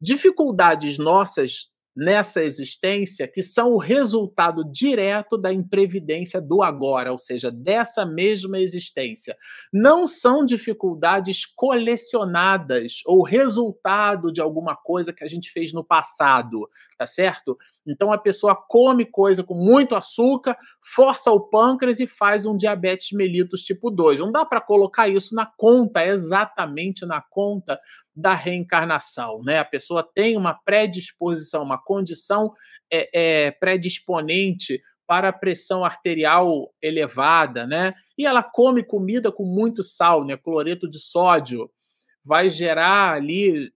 Dificuldades nossas nessa existência que são o resultado direto da imprevidência do agora, ou seja, dessa mesma existência. Não são dificuldades colecionadas ou resultado de alguma coisa que a gente fez no passado, tá certo? Então a pessoa come coisa com muito açúcar, força o pâncreas e faz um diabetes mellitus tipo 2. Não dá para colocar isso na conta, exatamente na conta da reencarnação, né? A pessoa tem uma predisposição, uma condição é, é, predisponente para a pressão arterial elevada, né? E ela come comida com muito sal, né? Cloreto de sódio vai gerar ali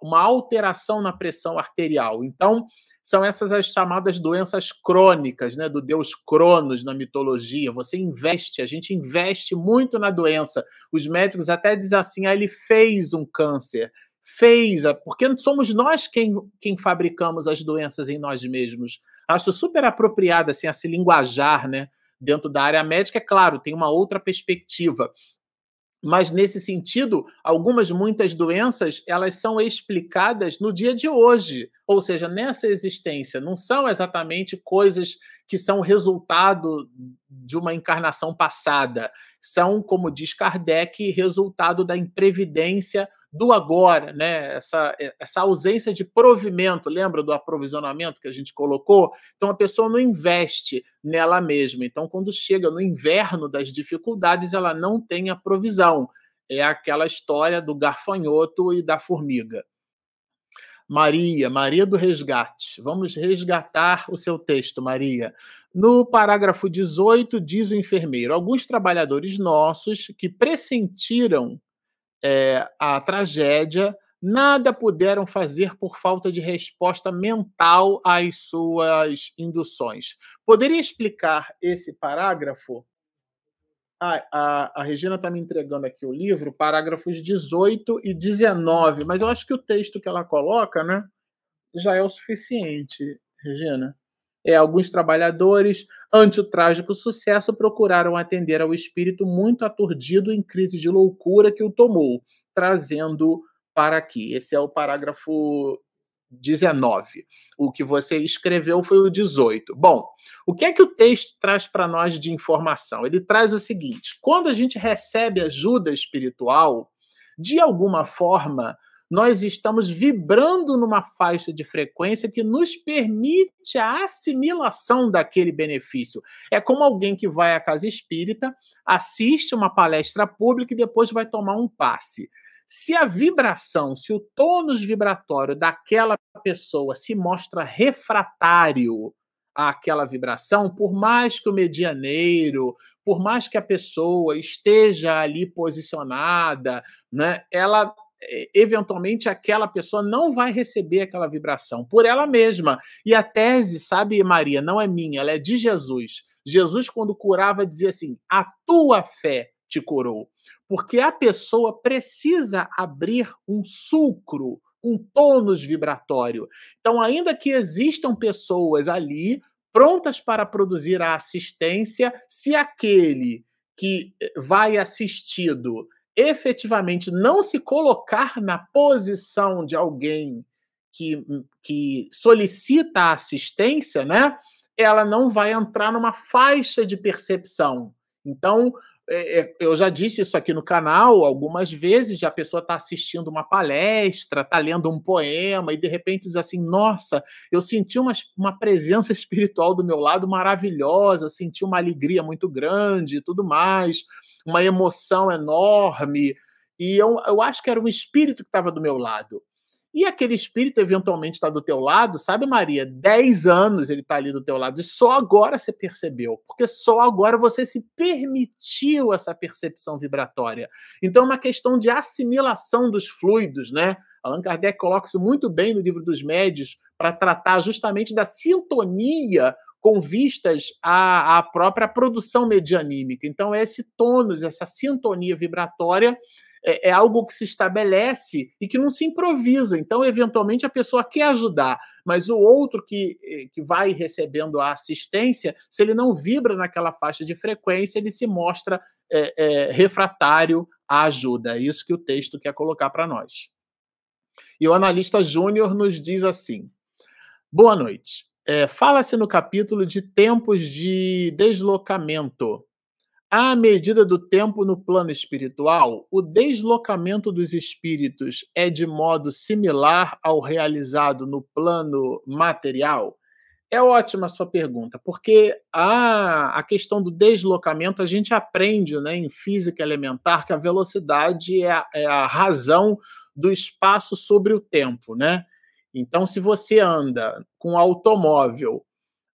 uma alteração na pressão arterial. Então, são essas as chamadas doenças crônicas, né, do deus Cronos na mitologia. Você investe, a gente investe muito na doença. Os médicos até dizem assim: ah, ele fez um câncer. Fez, porque somos nós quem, quem fabricamos as doenças em nós mesmos. Acho super apropriado assim, esse linguajar, né? Dentro da área médica, é claro, tem uma outra perspectiva, mas nesse sentido, algumas muitas doenças, elas são explicadas no dia de hoje, ou seja, nessa existência, não são exatamente coisas que são resultado de uma encarnação passada, são, como diz Kardec, resultado da imprevidência do agora, né? Essa, essa ausência de provimento, lembra do aprovisionamento que a gente colocou? Então a pessoa não investe nela mesma. Então, quando chega no inverno das dificuldades, ela não tem a provisão. É aquela história do garfanhoto e da formiga. Maria, Maria do Resgate. Vamos resgatar o seu texto, Maria. No parágrafo 18, diz o enfermeiro: alguns trabalhadores nossos que pressentiram é, a tragédia, nada puderam fazer por falta de resposta mental às suas induções. Poderia explicar esse parágrafo? Ah, a, a Regina está me entregando aqui o livro, parágrafos 18 e 19, mas eu acho que o texto que ela coloca né, já é o suficiente, Regina. É, alguns trabalhadores, ante o trágico sucesso, procuraram atender ao espírito muito aturdido em crise de loucura que o tomou, trazendo para aqui. Esse é o parágrafo 19. O que você escreveu foi o 18. Bom, o que é que o texto traz para nós de informação? Ele traz o seguinte: quando a gente recebe ajuda espiritual, de alguma forma, nós estamos vibrando numa faixa de frequência que nos permite a assimilação daquele benefício. É como alguém que vai à casa espírita, assiste uma palestra pública e depois vai tomar um passe. Se a vibração, se o tônus vibratório daquela pessoa se mostra refratário àquela vibração, por mais que o medianeiro, por mais que a pessoa esteja ali posicionada, né, ela eventualmente aquela pessoa não vai receber aquela vibração por ela mesma. E a tese, sabe, Maria, não é minha, ela é de Jesus. Jesus, quando curava, dizia assim: a tua fé te curou. Porque a pessoa precisa abrir um sulcro, um tônus vibratório. Então, ainda que existam pessoas ali prontas para produzir a assistência, se aquele que eh, vai assistido efetivamente não se colocar na posição de alguém que, que solicita assistência, né? Ela não vai entrar numa faixa de percepção. Então, é, é, eu já disse isso aqui no canal algumas vezes, a pessoa está assistindo uma palestra, está lendo um poema e de repente diz assim: Nossa, eu senti uma, uma presença [LAUGHS] espiritual do meu lado maravilhosa, senti uma alegria muito grande e tudo mais uma emoção enorme. E eu, eu acho que era um espírito que estava do meu lado. E aquele espírito eventualmente está do teu lado, sabe, Maria? Dez anos ele está ali do teu lado e só agora você percebeu, porque só agora você se permitiu essa percepção vibratória. Então é uma questão de assimilação dos fluidos, né? Allan Kardec coloca isso muito bem no livro dos médios para tratar justamente da sintonia com vistas à, à própria produção medianímica. Então, esse tônus, essa sintonia vibratória é, é, algo que se estabelece e que não se improvisa. Então, eventualmente, a pessoa quer ajudar, mas o outro que, eh, que vai recebendo a assistência, se ele não vibra naquela faixa de frequência, ele se mostra é, é, refratário à ajuda. É isso que o texto quer colocar para nós. E o analista Júnior nos diz assim: Boa noite. É, Fala-se no capítulo de tempos de deslocamento. À medida do tempo no plano espiritual, o deslocamento dos espíritos é de modo similar ao realizado no plano material? É ótima a sua pergunta, porque a, a questão do deslocamento a gente aprende né, em física elementar que a velocidade é a, é a razão do espaço sobre o tempo. Né? Então, se você anda com automóvel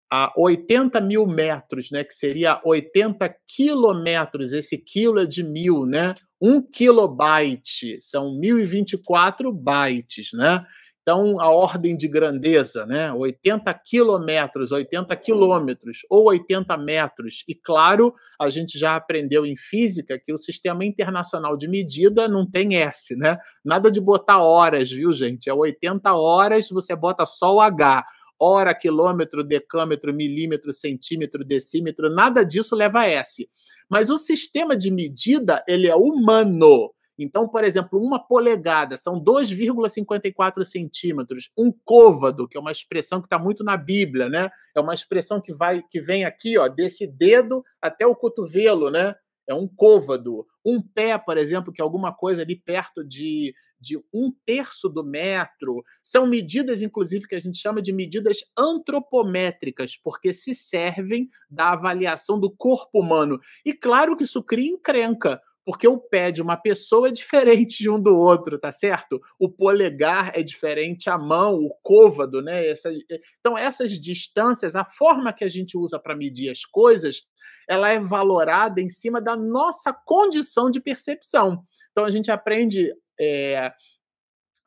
a 80 mil metros, né, que seria 80 quilômetros, esse quilo é de mil, né? Um kilobyte são 1024 bytes, né? Então, a ordem de grandeza, né? 80 quilômetros, 80 quilômetros ou 80 metros. E, claro, a gente já aprendeu em física que o sistema internacional de medida não tem S, né? Nada de botar horas, viu, gente? É 80 horas, você bota só o H hora, quilômetro, decâmetro, milímetro, centímetro, decímetro, nada disso leva a S. Mas o sistema de medida, ele é humano. Então, por exemplo, uma polegada são 2,54 centímetros. Um côvado, que é uma expressão que está muito na Bíblia, né? É uma expressão que vai, que vem aqui, ó, desse dedo até o cotovelo, né? É um côvado. Um pé, por exemplo, que é alguma coisa ali perto de de um terço do metro. São medidas, inclusive, que a gente chama de medidas antropométricas, porque se servem da avaliação do corpo humano. E claro que isso cria encrenca, porque o pé de uma pessoa é diferente de um do outro, tá certo? O polegar é diferente, a mão, o côvado, né? Essa, então, essas distâncias, a forma que a gente usa para medir as coisas, ela é valorada em cima da nossa condição de percepção. Então, a gente aprende é,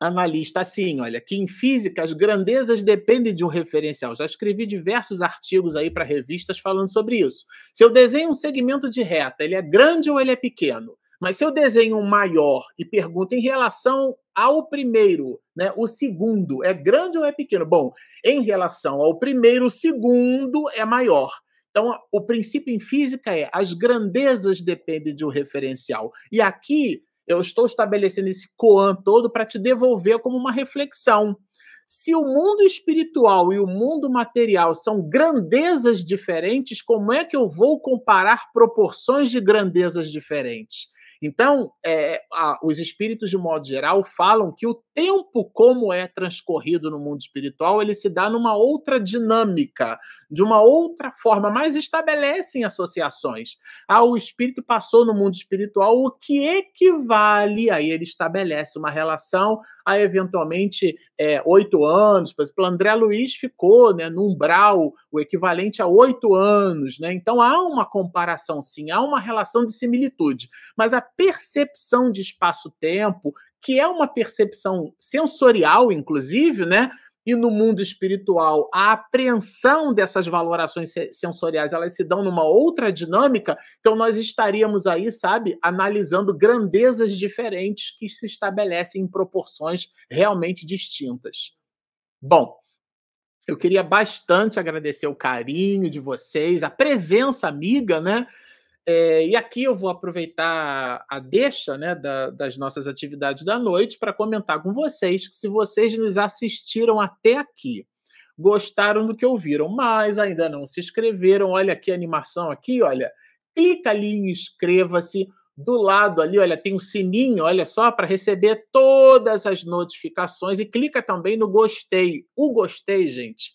analista assim, olha, que em física as grandezas dependem de um referencial. Já escrevi diversos artigos aí para revistas falando sobre isso. Se eu desenho um segmento de reta, ele é grande ou ele é pequeno? Mas se eu desenho um maior e pergunto em relação ao primeiro, né, o segundo é grande ou é pequeno? Bom, em relação ao primeiro, o segundo é maior. Então, o princípio em física é as grandezas dependem de um referencial. E aqui eu estou estabelecendo esse koan todo para te devolver como uma reflexão. Se o mundo espiritual e o mundo material são grandezas diferentes, como é que eu vou comparar proporções de grandezas diferentes? Então, é, a, os espíritos, de modo geral, falam que o tempo, como é transcorrido no mundo espiritual, ele se dá numa outra dinâmica, de uma outra forma, mas estabelecem associações. Ah, o espírito passou no mundo espiritual, o que equivale, aí ele estabelece uma relação a eventualmente é, oito anos. Por exemplo, André Luiz ficou né, no umbral, o equivalente a oito anos. Né? Então há uma comparação, sim, há uma relação de similitude. Mas a percepção de espaço-tempo, que é uma percepção sensorial, inclusive, né? E no mundo espiritual, a apreensão dessas valorações sensoriais, elas se dão numa outra dinâmica, então nós estaríamos aí, sabe, analisando grandezas diferentes que se estabelecem em proporções realmente distintas. Bom, eu queria bastante agradecer o carinho de vocês, a presença amiga, né? É, e aqui eu vou aproveitar a deixa né, da, das nossas atividades da noite para comentar com vocês que se vocês nos assistiram até aqui, gostaram do que ouviram, mas ainda não se inscreveram, olha aqui a animação aqui, olha, clica ali em inscreva-se. Do lado ali, olha, tem um sininho, olha só, para receber todas as notificações e clica também no gostei. O gostei, gente,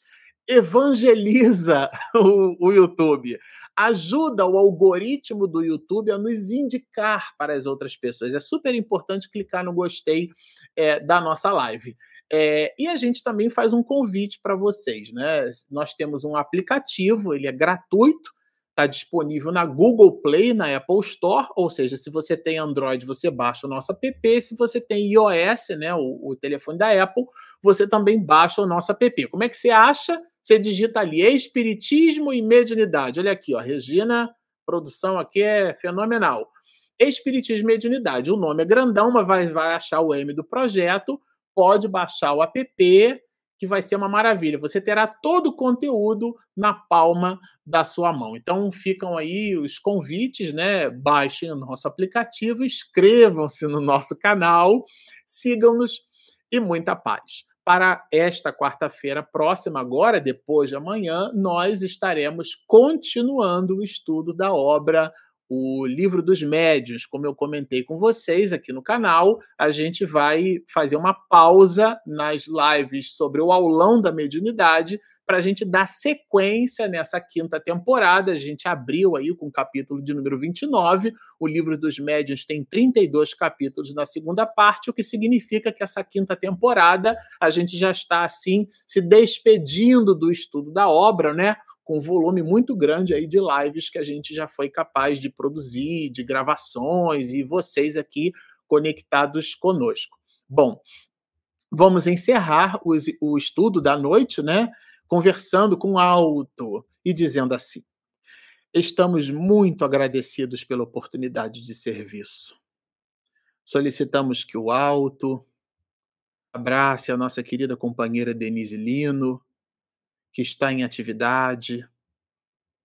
evangeliza [LAUGHS] o, o, YouTube, ajuda o algoritmo do YouTube a nos indicar para as outras pessoas. É super importante clicar no gostei é, da nossa live. É, e a gente também faz um convite para vocês, né? Nós temos um aplicativo, ele é gratuito, está disponível na Google Play, na Apple Store, ou seja, se você tem Android, você baixa o nosso app, se você tem iOS, né, o, o telefone da Apple, você também baixa o nosso app. Como é que você acha? Você digita ali Espiritismo e Mediunidade. Olha aqui, ó, Regina, produção aqui é fenomenal. Espiritismo e Mediunidade. O nome é grandão, mas vai, vai achar o M do projeto. Pode baixar o app, que vai ser uma maravilha. Você terá todo o conteúdo na palma da sua mão. Então ficam aí os convites, né? Baixem o nosso aplicativo, inscrevam-se no nosso canal, sigam-nos e muita paz. Para esta quarta-feira próxima, agora, depois de amanhã, nós estaremos continuando o estudo da obra o livro dos médios, como eu comentei com vocês aqui no canal, a gente vai fazer uma pausa nas lives sobre o aulão da mediunidade para a gente dar sequência nessa quinta temporada. A gente abriu aí com o capítulo de número 29. O livro dos médios tem 32 capítulos na segunda parte, o que significa que essa quinta temporada a gente já está assim se despedindo do estudo da obra, né? Com um volume muito grande aí de lives que a gente já foi capaz de produzir, de gravações e vocês aqui conectados conosco. Bom, vamos encerrar o, o estudo da noite, né? Conversando com alto e dizendo assim: Estamos muito agradecidos pela oportunidade de serviço. Solicitamos que o alto abrace a nossa querida companheira Denise Lino, que está em atividade.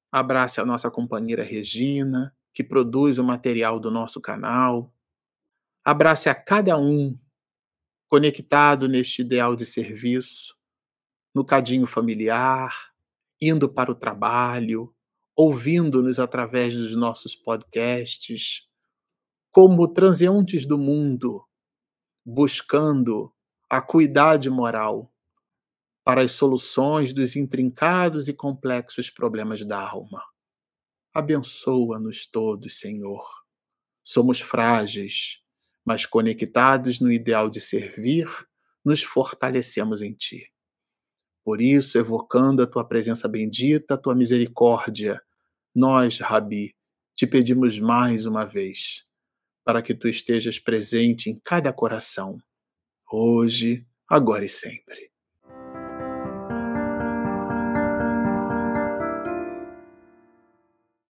Abrace a nossa companheira Regina, que produz o material do nosso canal. Abrace a cada um conectado neste ideal de serviço, no cadinho familiar, indo para o trabalho, ouvindo-nos através dos nossos podcasts, como transeuntes do mundo, buscando a cuidade moral para as soluções dos intrincados e complexos problemas da alma. Abençoa-nos todos, Senhor. Somos frágeis, mas conectados no ideal de servir, nos fortalecemos em Ti. Por isso, evocando a Tua presença bendita, a Tua misericórdia, nós, Rabi, te pedimos mais uma vez, para que Tu estejas presente em cada coração, hoje, agora e sempre.